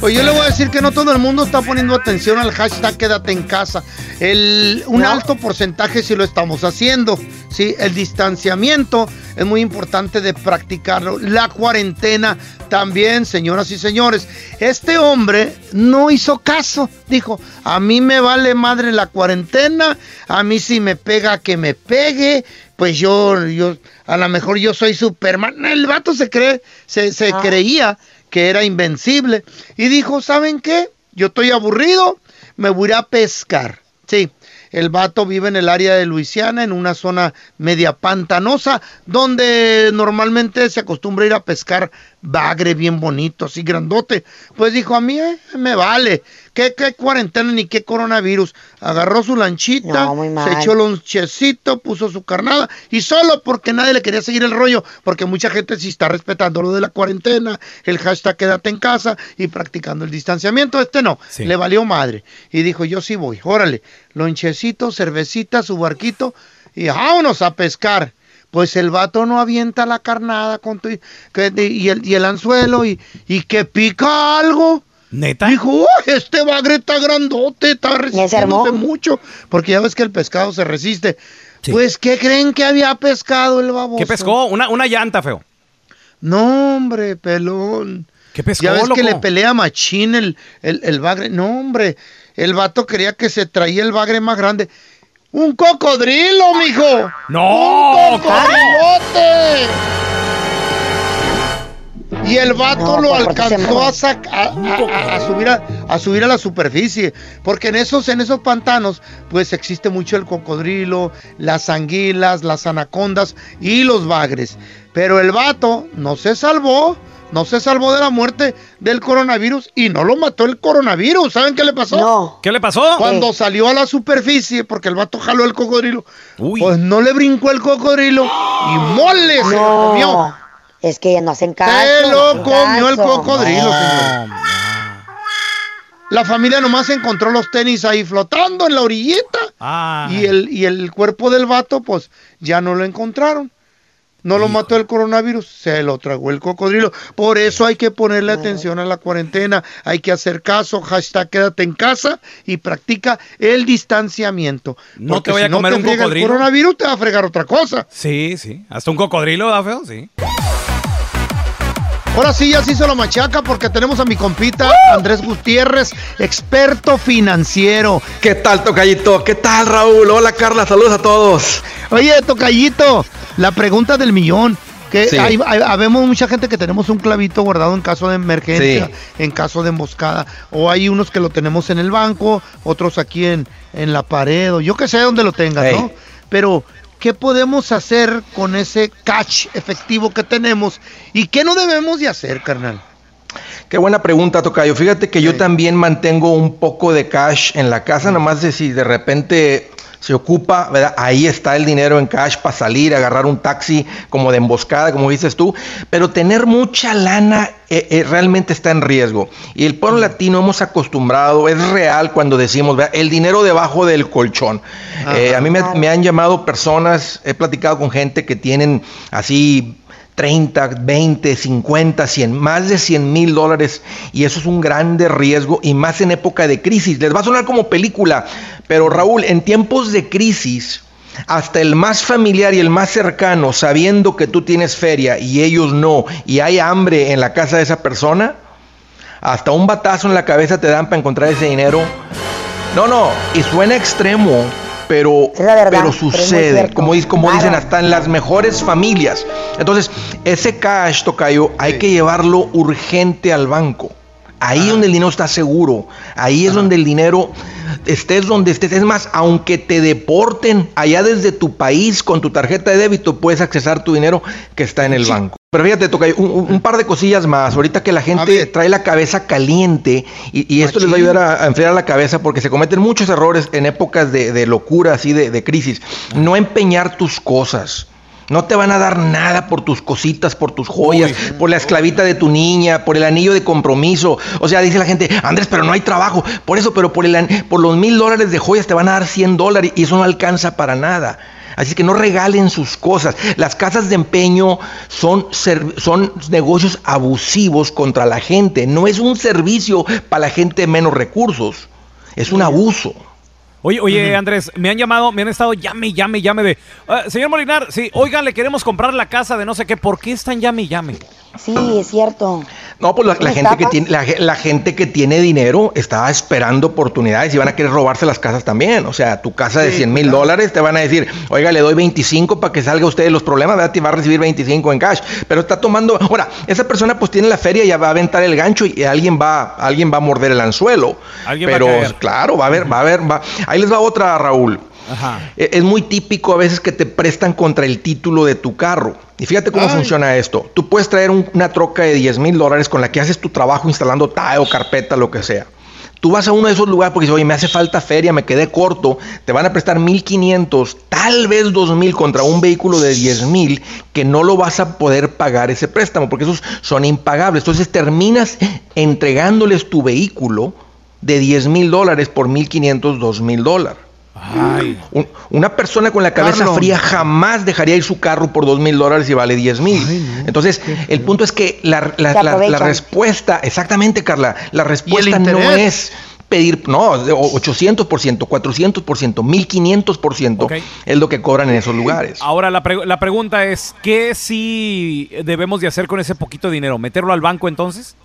Speaker 5: Pues yo le voy a decir que no todo el mundo está poniendo atención al hashtag quédate en casa. El, un alto porcentaje sí lo estamos haciendo. Sí, el distanciamiento es muy importante de practicarlo. La cuarentena también, señoras y señores. Este hombre no hizo caso. Dijo, a mí me vale madre la cuarentena. A mí si me pega que me pegue. Pues yo, yo, a lo mejor yo soy Superman. El vato se cree, se, se creía que era invencible. Y dijo, ¿saben qué? Yo estoy aburrido, me voy a pescar. Sí, el vato vive en el área de Luisiana, en una zona media pantanosa, donde normalmente se acostumbra ir a pescar bagre bien bonito, así grandote. Pues dijo, a mí eh, me vale.
Speaker 4: ¿Qué, qué cuarentena ni qué coronavirus? Agarró su lanchita,
Speaker 8: No,
Speaker 4: se echó lonchecito, puso su carnada y solo porque nadie le quería seguir el rollo, porque mucha gente sí está respetando lo de la cuarentena, el hashtag quédate en casa y practicando el distanciamiento. Este no,
Speaker 2: Sí.
Speaker 4: le valió madre y dijo yo sí voy, órale, lonchecito, cervecita, su barquito y vámonos a pescar. Pues el vato no avienta la carnada con tu- que- y, el, y el anzuelo y, y que pica algo.
Speaker 2: ¿Neta?
Speaker 4: Dijo, "Uy, este bagre está grandote, está resistiéndose mucho. Porque ya ves que el pescado se resiste. Pues, ¿qué creen que había pescado el baboso?
Speaker 2: ¿Qué pescó? Una, una llanta, feo.
Speaker 4: No, hombre, pelón.
Speaker 2: ¿Qué pescó,
Speaker 4: Ya ves
Speaker 2: loco?
Speaker 4: que le pelea machín el, el, el bagre. No, hombre, el vato quería que se traía el bagre más grande. ¡Un cocodrilo, mijo!
Speaker 2: ¡No!
Speaker 4: ¡Un cocodrilote! Y el vato
Speaker 8: No,
Speaker 4: lo alcanzó a, a, a- a- a subir a, a subir a la superficie. Porque en esos, en esos pantanos, pues existe mucho el cocodrilo, las anguilas, las anacondas y los bagres. Pero el vato no se salvó, no se salvó de la muerte del coronavirus y no lo mató el coronavirus. ¿Saben qué le pasó?
Speaker 8: No.
Speaker 2: ¿Qué le pasó?
Speaker 4: Cuando salió a la superficie, porque el vato jaló el cocodrilo, pues no le brincó el cocodrilo y mole se lo comió.
Speaker 8: No, es que no hacen caso.
Speaker 4: Se
Speaker 8: no
Speaker 4: lo comió el cocodrilo, señor. La familia nomás encontró los tenis ahí flotando en la orillita
Speaker 2: Ah.
Speaker 4: y el, y el cuerpo del vato, pues ya no lo encontraron. No lo mató el coronavirus, se lo tragó el cocodrilo. Por eso hay que ponerle atención a la cuarentena, hay que hacer caso, hashtag quédate en casa y practica el distanciamiento.
Speaker 2: No
Speaker 4: Porque
Speaker 2: te vaya
Speaker 4: si
Speaker 2: a comer
Speaker 4: te
Speaker 2: un cocodrilo.
Speaker 4: El coronavirus te va a fregar otra cosa.
Speaker 2: Sí, sí. Hasta un cocodrilo, ¿da, feo? Sí.
Speaker 4: Ahora sí, ya se hizo la machaca porque tenemos a mi compita Andrés Gutiérrez, experto financiero.
Speaker 28: ¿Qué tal, Tocayito? ¿Qué tal, Raúl? Hola, Carla, saludos a todos.
Speaker 4: Oye, Tocayito, la pregunta del millón. Que
Speaker 28: Sí.
Speaker 4: hay, hay- habemos mucha gente que tenemos un clavito guardado en caso de emergencia,
Speaker 28: Sí.
Speaker 4: en caso de emboscada. O hay unos que lo tenemos en el banco, otros aquí en, en la pared, o yo que sé dónde lo tengan,
Speaker 28: Ey.
Speaker 4: ¿no? Pero, ¿qué podemos hacer con ese cash efectivo que tenemos? ¿Y qué no debemos de hacer, carnal?
Speaker 28: Qué buena pregunta, Tocayo. Fíjate que yo también mantengo un poco de cash en la casa, nomás de si de repente se ocupa, ¿verdad? Ahí está el dinero en cash para salir, agarrar un taxi como de emboscada, como dices tú. Pero tener mucha lana eh, eh, realmente está en riesgo. Y el pueblo latino hemos acostumbrado, es real cuando decimos, ¿verdad? el dinero debajo del colchón. Eh, a mí me, me han llamado personas, he platicado con gente que tienen así 30, 20, 50, 100, más de 100 mil dólares y eso es un grande riesgo y más en época de crisis. Les va a sonar como película, pero Raúl, en tiempos de crisis, hasta el más familiar y el más cercano, sabiendo que tú tienes feria y ellos no, y hay hambre en la casa de esa persona, hasta un batazo en la cabeza te dan para encontrar ese dinero. No, no, y suena extremo, pero,
Speaker 8: verdad,
Speaker 28: pero
Speaker 8: pero es muy
Speaker 28: sucede, como, dic- como
Speaker 8: Claro.
Speaker 28: dicen, hasta en las mejores familias. Entonces, ese cash, Tocayo, hay que llevarlo urgente al banco. Ahí donde el dinero está seguro, ahí es donde el dinero, estés donde estés. Es más, aunque te deporten allá desde tu país con tu tarjeta de débito, puedes accesar tu dinero que está en el banco. Pero fíjate, Tocayo, un, par de cosillas más. Ahorita que la gente trae la cabeza caliente y, y esto les va a ayudar a, a enfriar la cabeza porque se cometen muchos errores en épocas de, de locura, así de, de crisis. No empeñar tus cosas. No te van a dar nada por tus cositas, por tus joyas, por la esclavita de tu niña, por el anillo de compromiso. O sea, dice la gente, Andrés, pero no hay trabajo. Por eso, pero por, el, por los mil dólares de joyas te van a dar 100 dólares y eso no alcanza para nada. Así que no regalen sus cosas. Las casas de empeño son, son negocios abusivos contra la gente. No es un servicio para la gente de menos recursos. Es un abuso.
Speaker 2: Oye, oye, Andrés, me han llamado, me han estado llame, llame, llame de. "Ah, señor Molinar, sí, oigan, le queremos comprar la casa de no sé qué. ¿Por qué están llame llame?
Speaker 8: Sí, es cierto.
Speaker 28: No, pues la, la
Speaker 8: ¿Son
Speaker 28: gente que tiene, la, ge- la gente que tiene dinero está esperando oportunidades y van a querer robarse las casas también. O sea, tu casa de
Speaker 4: Sí,
Speaker 28: 100 mil
Speaker 4: claro.
Speaker 28: dólares te van a decir, oiga, le doy 25 para que salga usted de los problemas, ¿verdad? Te va a recibir 25 en cash. Pero está tomando, ahora, esa persona pues tiene la feria, ya va a aventar el gancho y alguien va, alguien va a morder el anzuelo.
Speaker 2: Alguien va a
Speaker 28: Pero
Speaker 2: caer.
Speaker 28: claro, va a haber, va a haber, va. Ahí les va otra, Raúl.
Speaker 2: Ajá.
Speaker 28: E- Es muy típico a veces que te prestan contra el título de tu carro. Y fíjate cómo
Speaker 4: Ay.
Speaker 28: funciona esto. Tú puedes traer un- una troca de 10 mil dólares con la que haces tu trabajo instalando tile o carpeta, lo que sea. Tú vas a uno de esos lugares porque dices, oye, me hace falta feria, me quedé corto, te van a prestar 1500, tal vez 2000 contra un vehículo de 10000 que no lo vas a poder pagar ese préstamo porque esos son impagables. Entonces terminas entregándoles tu vehículo de 10 mil dólares por 1500, 2000 dólares. Un- una persona con la cabeza
Speaker 4: Carlos.
Speaker 28: fría jamás dejaría ir su carro por dos mil dólares y vale 10 mil. Entonces, el punto es que la, la- respuesta, exactamente, Carla, la respuesta no es pedir, no, de 800%, 400%, 1500% es lo que cobran en esos lugares.
Speaker 2: Ahora la, pre- la pregunta es, ¿qué sí debemos de hacer con ese poquito dinero? ¿Meterlo al banco entonces?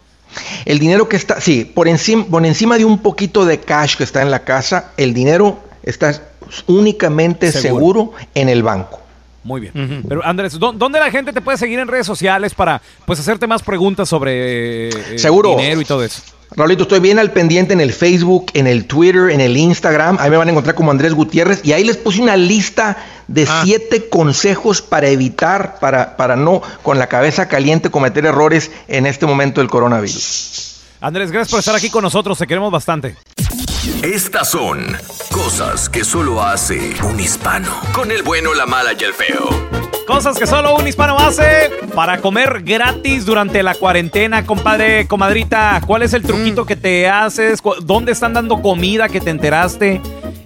Speaker 28: El dinero que está, sí, por encima, por encima de un poquito de cash que está en la casa, el dinero está únicamente
Speaker 2: Seguro.
Speaker 28: seguro en el banco.
Speaker 2: Muy bien. Pero Andrés, ¿dó- ¿dónde la gente te puede seguir en redes sociales para pues hacerte más preguntas sobre eh,
Speaker 28: Seguro.
Speaker 2: dinero y todo eso?
Speaker 28: Raulito, estoy bien al pendiente en el Facebook, en el Twitter, en el Instagram. Ahí me van a encontrar como Andrés Gutiérrez. Y ahí les puse una lista de siete consejos para evitar, para, para no con la cabeza caliente cometer errores en este momento del coronavirus.
Speaker 2: Andrés, gracias por estar aquí con nosotros, te queremos bastante.
Speaker 25: Estas son cosas que solo hace un hispano. Con el bueno, la mala y el feo.
Speaker 2: Cosas que solo un hispano hace para comer gratis durante la cuarentena, compadre, comadrita. ¿Cuál es el truquito que te haces? ¿Dónde están dando comida que te enteraste?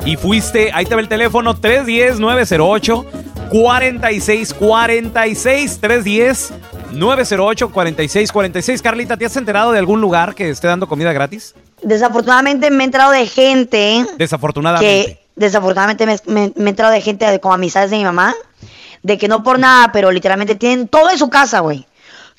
Speaker 2: Y fuiste, ahí te ve el teléfono 310-908-4646. 310-908-4646. Carlita, ¿te has enterado de algún lugar que esté dando comida gratis?
Speaker 8: Desafortunadamente me he enterado de gente
Speaker 2: Desafortunadamente.
Speaker 8: que desafortunadamente me, me- me he enterado de gente como amistades de mi mamá, de que no por nada, pero literalmente tienen todo en su casa, güey.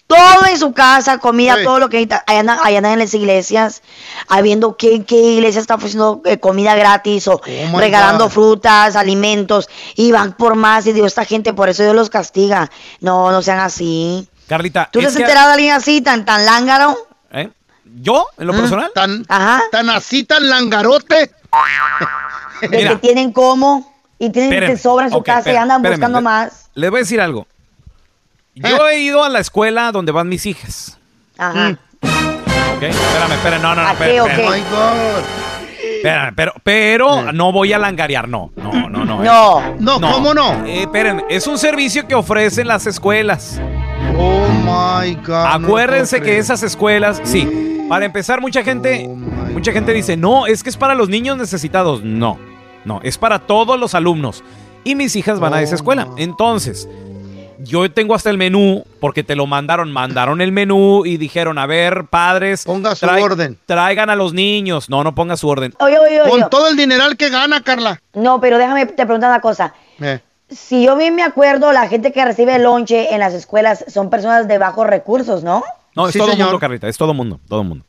Speaker 8: Todo en su casa, comida,
Speaker 4: Sí.
Speaker 8: todo lo que necesita. Ahí andan, en las iglesias, ahí viendo qué, qué iglesia está ofreciendo eh, comida gratis o
Speaker 4: my
Speaker 8: regalando
Speaker 4: God.
Speaker 8: frutas, alimentos, y van por más. Y digo, esta gente, por eso Dios los castiga. No, no sean así.
Speaker 2: Carlita,
Speaker 8: ¿Tú te has
Speaker 2: que-
Speaker 8: enterado de alguien así, tan, tan lángaro?
Speaker 2: ¿Eh? ¿Yo? ¿En lo personal?
Speaker 4: Tan,
Speaker 8: Ajá.
Speaker 4: tan así, tan langarote.
Speaker 8: De
Speaker 2: Mira.
Speaker 8: que tienen como y tienen
Speaker 2: Espérenme.
Speaker 8: que sobra en su
Speaker 2: Ok,
Speaker 8: casa y
Speaker 2: espérenme,
Speaker 8: andan
Speaker 2: espérenme.
Speaker 8: buscando más.
Speaker 2: Les voy a decir algo. Yo he ido a la escuela donde van mis hijas.
Speaker 8: Ajá.
Speaker 2: ¿Ok? Espérame, espérame, no, no, no.
Speaker 8: ¿A
Speaker 2: espérame,
Speaker 8: qué o
Speaker 2: espérame.
Speaker 8: qué?
Speaker 2: Espérame, pero, pero no voy a langarear, no, no, no, no.
Speaker 8: No.
Speaker 2: eh.
Speaker 4: No, ¿cómo no?
Speaker 2: Eh, espérenme, es un servicio que ofrecen las escuelas.
Speaker 4: My God.
Speaker 2: Acuérdense
Speaker 4: no
Speaker 2: que esas escuelas, sí, para empezar mucha gente,
Speaker 4: Oh
Speaker 2: mucha gente dice, no, es que es para los niños necesitados. No, no, es para todos los alumnos. Y mis hijas van a
Speaker 4: Oh,
Speaker 2: esa escuela. Entonces, yo tengo hasta el menú, porque te lo mandaron, mandaron el menú y dijeron, a ver, padres,
Speaker 4: Ponga su
Speaker 2: trai-
Speaker 4: orden.
Speaker 2: traigan a los niños. No, no ponga su orden.
Speaker 8: Oye, oye, oye.
Speaker 4: Con todo el dineral que gana, Carla.
Speaker 8: No, pero déjame te preguntar una cosa.
Speaker 4: Eh.
Speaker 8: Si yo bien me acuerdo, la gente que recibe lonche en las escuelas son personas de bajos recursos, ¿no?
Speaker 2: No, es
Speaker 4: Sí,
Speaker 2: todo
Speaker 4: señor.
Speaker 2: mundo, Carlita, es todo mundo, todo mundo.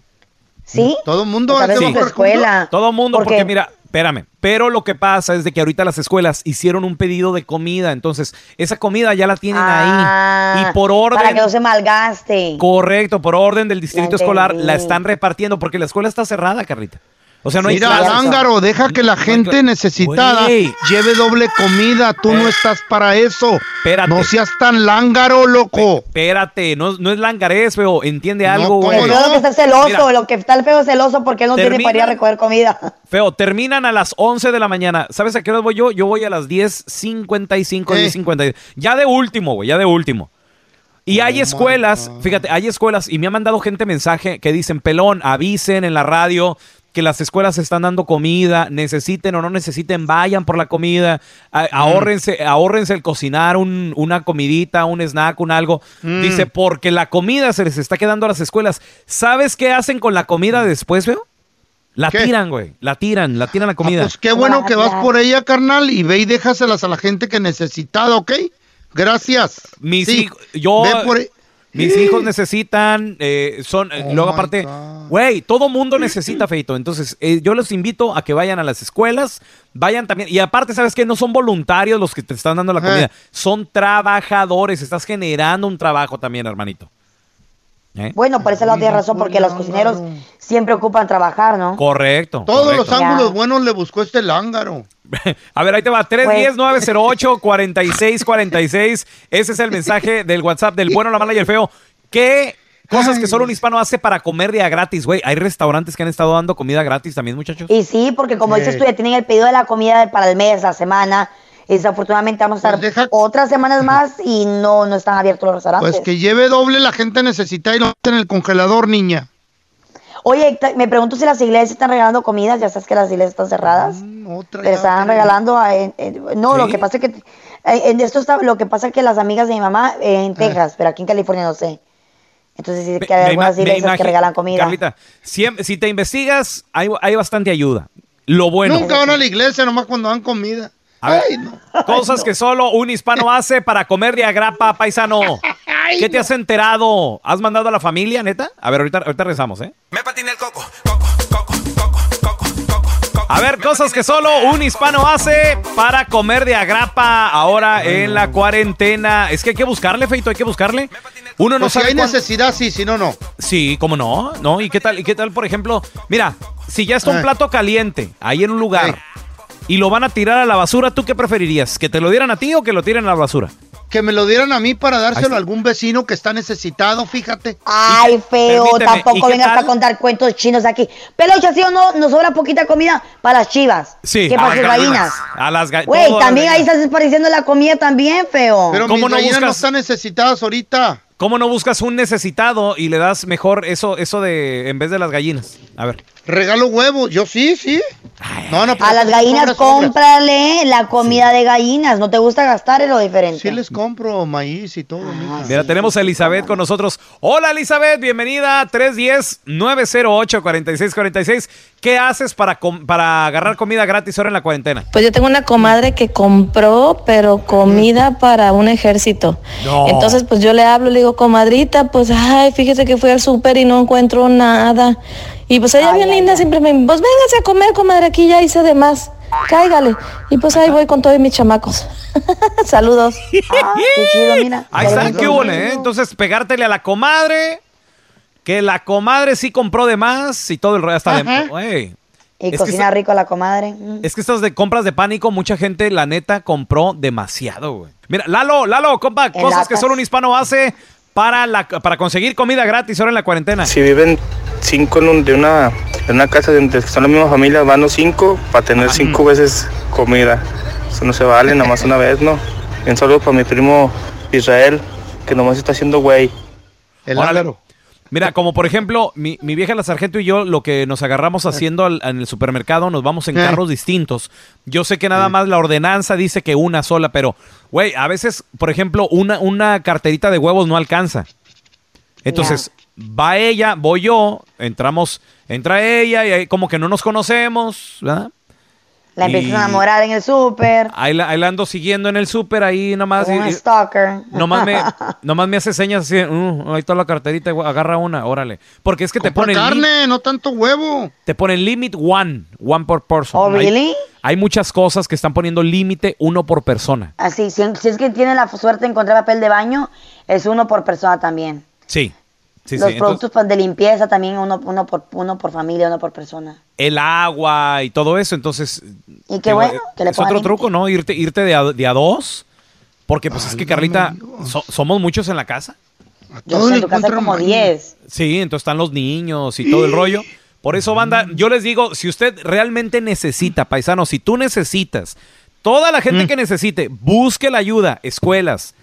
Speaker 8: ¿Sí?
Speaker 4: Todo mundo
Speaker 8: Pues
Speaker 4: es de
Speaker 8: escuela.
Speaker 2: Todo mundo, porque,
Speaker 8: Porque-
Speaker 2: mira, espérame, pero lo que pasa es de que ahorita las escuelas hicieron un pedido de comida, entonces esa comida ya la tienen
Speaker 8: Ah,
Speaker 2: ahí y por orden
Speaker 8: Para que no se malgaste.
Speaker 2: correcto, por orden del distrito escolar la están repartiendo porque la escuela está cerrada, Carlita. O sea, no hay
Speaker 4: Mira, lángaro, deja que la gente necesitada
Speaker 2: Güey.
Speaker 4: lleve doble comida. Tú no
Speaker 2: Eh.
Speaker 4: estás para eso.
Speaker 2: Espérate.
Speaker 4: No seas tan lángaro, loco.
Speaker 2: Espérate, no, no es langarés, feo, entiende
Speaker 4: No,
Speaker 2: algo,
Speaker 4: ¿cómo
Speaker 2: güey.
Speaker 8: Lo que está celoso,
Speaker 2: Mira.
Speaker 8: lo que está el feo es celoso porque él no tiene para ir a recoger comida.
Speaker 2: Feo, terminan a las 11 de la mañana. ¿Sabes a qué hora voy yo? Yo voy a las 10.55,
Speaker 4: Eh.
Speaker 2: 10.50. Ya de último, güey, ya de último. Y hay
Speaker 4: Oh
Speaker 2: escuelas, fíjate, hay escuelas, y me ha mandado gente mensaje que dicen, pelón, avisen en la radio que las escuelas están dando comida, necesiten o no necesiten, vayan por la comida, a- ahórrense, ahórrense el cocinar un- una comidita, un snack, un algo.
Speaker 4: Mm.
Speaker 2: Dice, porque la comida se les está quedando a las escuelas. ¿Sabes qué hacen con la comida después, veo? La
Speaker 4: ¿Qué?
Speaker 2: tiran, güey. La tiran, la tiran la comida.
Speaker 4: Pues qué bueno que vas por ella, carnal, y ve y déjaselas a la gente que necesitada, ¿ok? Gracias.
Speaker 2: Mis
Speaker 4: Sí,
Speaker 2: hijos, yo,
Speaker 4: ve por e-
Speaker 2: mis hijos necesitan, eh, son, eh,
Speaker 4: Oh
Speaker 2: luego aparte, güey, todo mundo necesita, Feito. Entonces, eh, yo los invito a que vayan a las escuelas, vayan también, y aparte, ¿sabes qué? No son voluntarios los que te están dando la comida, son trabajadores, estás generando un trabajo también, hermanito. ¿Eh?
Speaker 8: Bueno, por ese lado tienes razón, porque los cocineros siempre ocupan trabajar, ¿no?
Speaker 2: Correcto.
Speaker 4: Todos los ángulos buenos le buscó este lángaro.
Speaker 2: A ver, ahí te va.
Speaker 8: Pues
Speaker 2: 310-908-4646. Ese es el mensaje del WhatsApp del bueno, la mala y el feo. ¿Qué Cosas que solo un hispano hace para comer día gratis, güey. Hay restaurantes que han estado dando comida gratis también, muchachos.
Speaker 8: Y sí, porque como dices
Speaker 2: Sí.
Speaker 8: tú, ya tienen el pedido de la comida para el mes, la semana. Desafortunadamente vamos a estar otras semanas más y no, no están abiertos los restaurantes.
Speaker 4: Pues que lleve doble la gente necesita y lo mete en el congelador, niña.
Speaker 8: Oye, me pregunto si las iglesias están regalando comidas, ya sabes que las iglesias están cerradas. Le están regalando, a- en- en- no, lo que pasa es que, eh, en esto está, lo que pasa es que las amigas de mi mamá eh, en Texas, pero aquí en California no sé. Entonces sí que hay
Speaker 2: Me
Speaker 8: algunas
Speaker 2: me
Speaker 8: iglesias que regalan comida.
Speaker 2: Carlita, siem- si te investigas, hay, hay bastante ayuda. Lo bueno.
Speaker 4: Nunca van a la iglesia, nomás cuando dan comida.
Speaker 2: A ver, cosas que solo un hispano hace para comer de agrapa, paisano. ¿Qué te has enterado? ¿Has mandado a la familia, neta? A ver, ahorita, ahorita rezamos, ¿eh?
Speaker 29: Me patiné el coco.
Speaker 2: A ver, cosas que solo un hispano hace para comer de agrapa ahora en la cuarentena. Es que hay que buscarle, Feito, hay que buscarle. Uno no
Speaker 4: Pues si
Speaker 2: sabe
Speaker 4: hay
Speaker 2: cuán-
Speaker 4: necesidad, sí, si no, no.
Speaker 2: Sí, cómo no, ¿no? ¿Y qué tal, y qué tal, por ejemplo? Mira, si ya está un plato caliente ahí en un lugar y lo van a tirar a la basura, ¿tú qué preferirías? ¿Que te lo dieran a ti o que lo tiren a la basura?
Speaker 4: Que me lo dieran a mí para dárselo
Speaker 2: está.
Speaker 4: a algún vecino que está necesitado, fíjate.
Speaker 8: Ay, feo,
Speaker 4: Permíteme, ¿y
Speaker 8: tampoco vengas
Speaker 4: tal?
Speaker 8: a contar cuentos chinos aquí. Pelucha, ¿sí o no? Nos sobra poquita comida para las chivas.
Speaker 2: Sí,
Speaker 8: ¿Qué
Speaker 2: a
Speaker 8: para
Speaker 2: las
Speaker 8: sus gallinas?
Speaker 2: A las gallinas.
Speaker 8: Güey, también ahí estás desperdiciando la comida también, feo.
Speaker 4: Pero
Speaker 2: ¿Cómo
Speaker 4: mis
Speaker 2: no
Speaker 4: gallinas no
Speaker 2: buscas?
Speaker 4: están necesitadas ahorita.
Speaker 2: ¿Cómo no buscas un necesitado y le das mejor eso, eso de en vez de las gallinas? A ver.
Speaker 4: Regalo huevos, yo sí, sí. No, no,
Speaker 8: A las gallinas cómprale la comida de gallinas. ¿No te gusta gastar? Es lo diferente.
Speaker 4: Sí les compro maíz y todo, mija.
Speaker 2: Mira, tenemos a Elizabeth con nosotros. Hola, Elizabeth, bienvenida. 310-908-4646. ¿Qué haces para, com- para agarrar comida gratis ahora en la cuarentena?
Speaker 30: Pues yo tengo una comadre que compró, pero comida para un ejército.
Speaker 2: No.
Speaker 30: Entonces, pues yo le hablo, le digo, comadrita, pues, ay, fíjese que fui al súper y no encuentro nada. Y pues ella bien linda siempre me, pues véngase a comer, comadre, aquí ya hice de más. Cáigale. Y pues ahí voy con todos mis chamacos. Saludos.
Speaker 8: Ah, qué chido, mira.
Speaker 2: Ahí está, qué hubo, ¿eh? Entonces, pegártele a la comadre, que la comadre sí compró de más y todo el rollo está
Speaker 8: Ajá.
Speaker 2: Güey.
Speaker 8: Y
Speaker 2: Es
Speaker 8: cocina rico la comadre. Mm.
Speaker 2: Es que estas de compras de pánico, mucha gente, la neta, compró demasiado, güey. Mira, Lalo, Lalo, compa,
Speaker 30: En
Speaker 2: cosas que solo un hispano hace para, la, para conseguir comida gratis ahora en la cuarentena.
Speaker 31: Si viven cinco en, un- de una, en una casa donde son la misma familia, van los cinco para tener cinco veces comida. Eso no se vale, nada más una vez, ¿no? Un saludo para mi primo Israel, que nomás está haciendo güey.
Speaker 4: El
Speaker 2: Órale. Mira, como por ejemplo, mi, mi vieja la sargento y yo, lo que nos agarramos haciendo al- en el supermercado, nos vamos en carros distintos. Yo sé que nada más la ordenanza dice que una sola, pero, güey, a veces, por ejemplo, una, una carterita de huevos no alcanza. Entonces, va ella, voy yo, entramos, entra ella y ahí como que no nos conocemos, ¿verdad?
Speaker 8: La
Speaker 2: Y-
Speaker 8: empiezas a enamorar en el súper.
Speaker 2: Ahí la, ahí la ando siguiendo en el súper, ahí nomás.
Speaker 8: como un
Speaker 2: y- y-
Speaker 8: stalker.
Speaker 2: Nomás me, nomás me hace señas así, "Uh, ahí está la carterita, güey, agarra una, órale. Porque es que te
Speaker 4: Compra
Speaker 2: ponen,
Speaker 4: carne, no tanto huevo.
Speaker 2: te ponen limit one, one por person.
Speaker 8: Oh,
Speaker 2: Hay-
Speaker 8: really?
Speaker 2: Hay, muchas cosas que están poniendo límite uno por persona.
Speaker 8: Así, si, si es que tiene la suerte de encontrar papel de baño, es uno por persona también.
Speaker 2: Sí, sí,
Speaker 8: Los
Speaker 2: sí.
Speaker 8: Productos pa- de limpieza también uno, uno, por, uno por familia, uno por persona.
Speaker 2: el agua y todo eso, entonces...
Speaker 8: Y qué bueno
Speaker 2: eh,
Speaker 8: que le
Speaker 2: Es otro truco, ¿no? Irte, irte de, a, de a dos. Porque pues es que, Carlita, so- somos muchos en la casa.
Speaker 8: Yo sé, en tu casa como 10.
Speaker 2: Sí, entonces están los niños y todo el rollo. Por eso, banda, yo les digo, si usted realmente necesita, paisano, si tú necesitas, toda la
Speaker 8: Mm.
Speaker 2: gente que necesite, busque la ayuda, escuelas,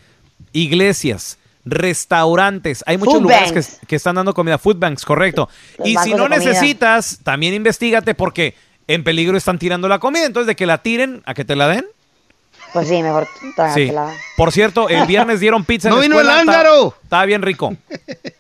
Speaker 2: iglesias, restaurantes, hay muchos
Speaker 8: Food
Speaker 2: lugares que, que están dando comida, food banks, correcto.
Speaker 8: Los
Speaker 2: y si no
Speaker 8: comida.
Speaker 2: necesitas, también investigate porque en peligro están tirando la comida, entonces de que la tiren a que te la den.
Speaker 8: Pues sí, mejor
Speaker 2: Sí.
Speaker 8: trágatela.
Speaker 2: Por cierto, el viernes dieron pizza en
Speaker 4: No
Speaker 2: la
Speaker 4: vino el ángaro.
Speaker 2: Estaba bien rico.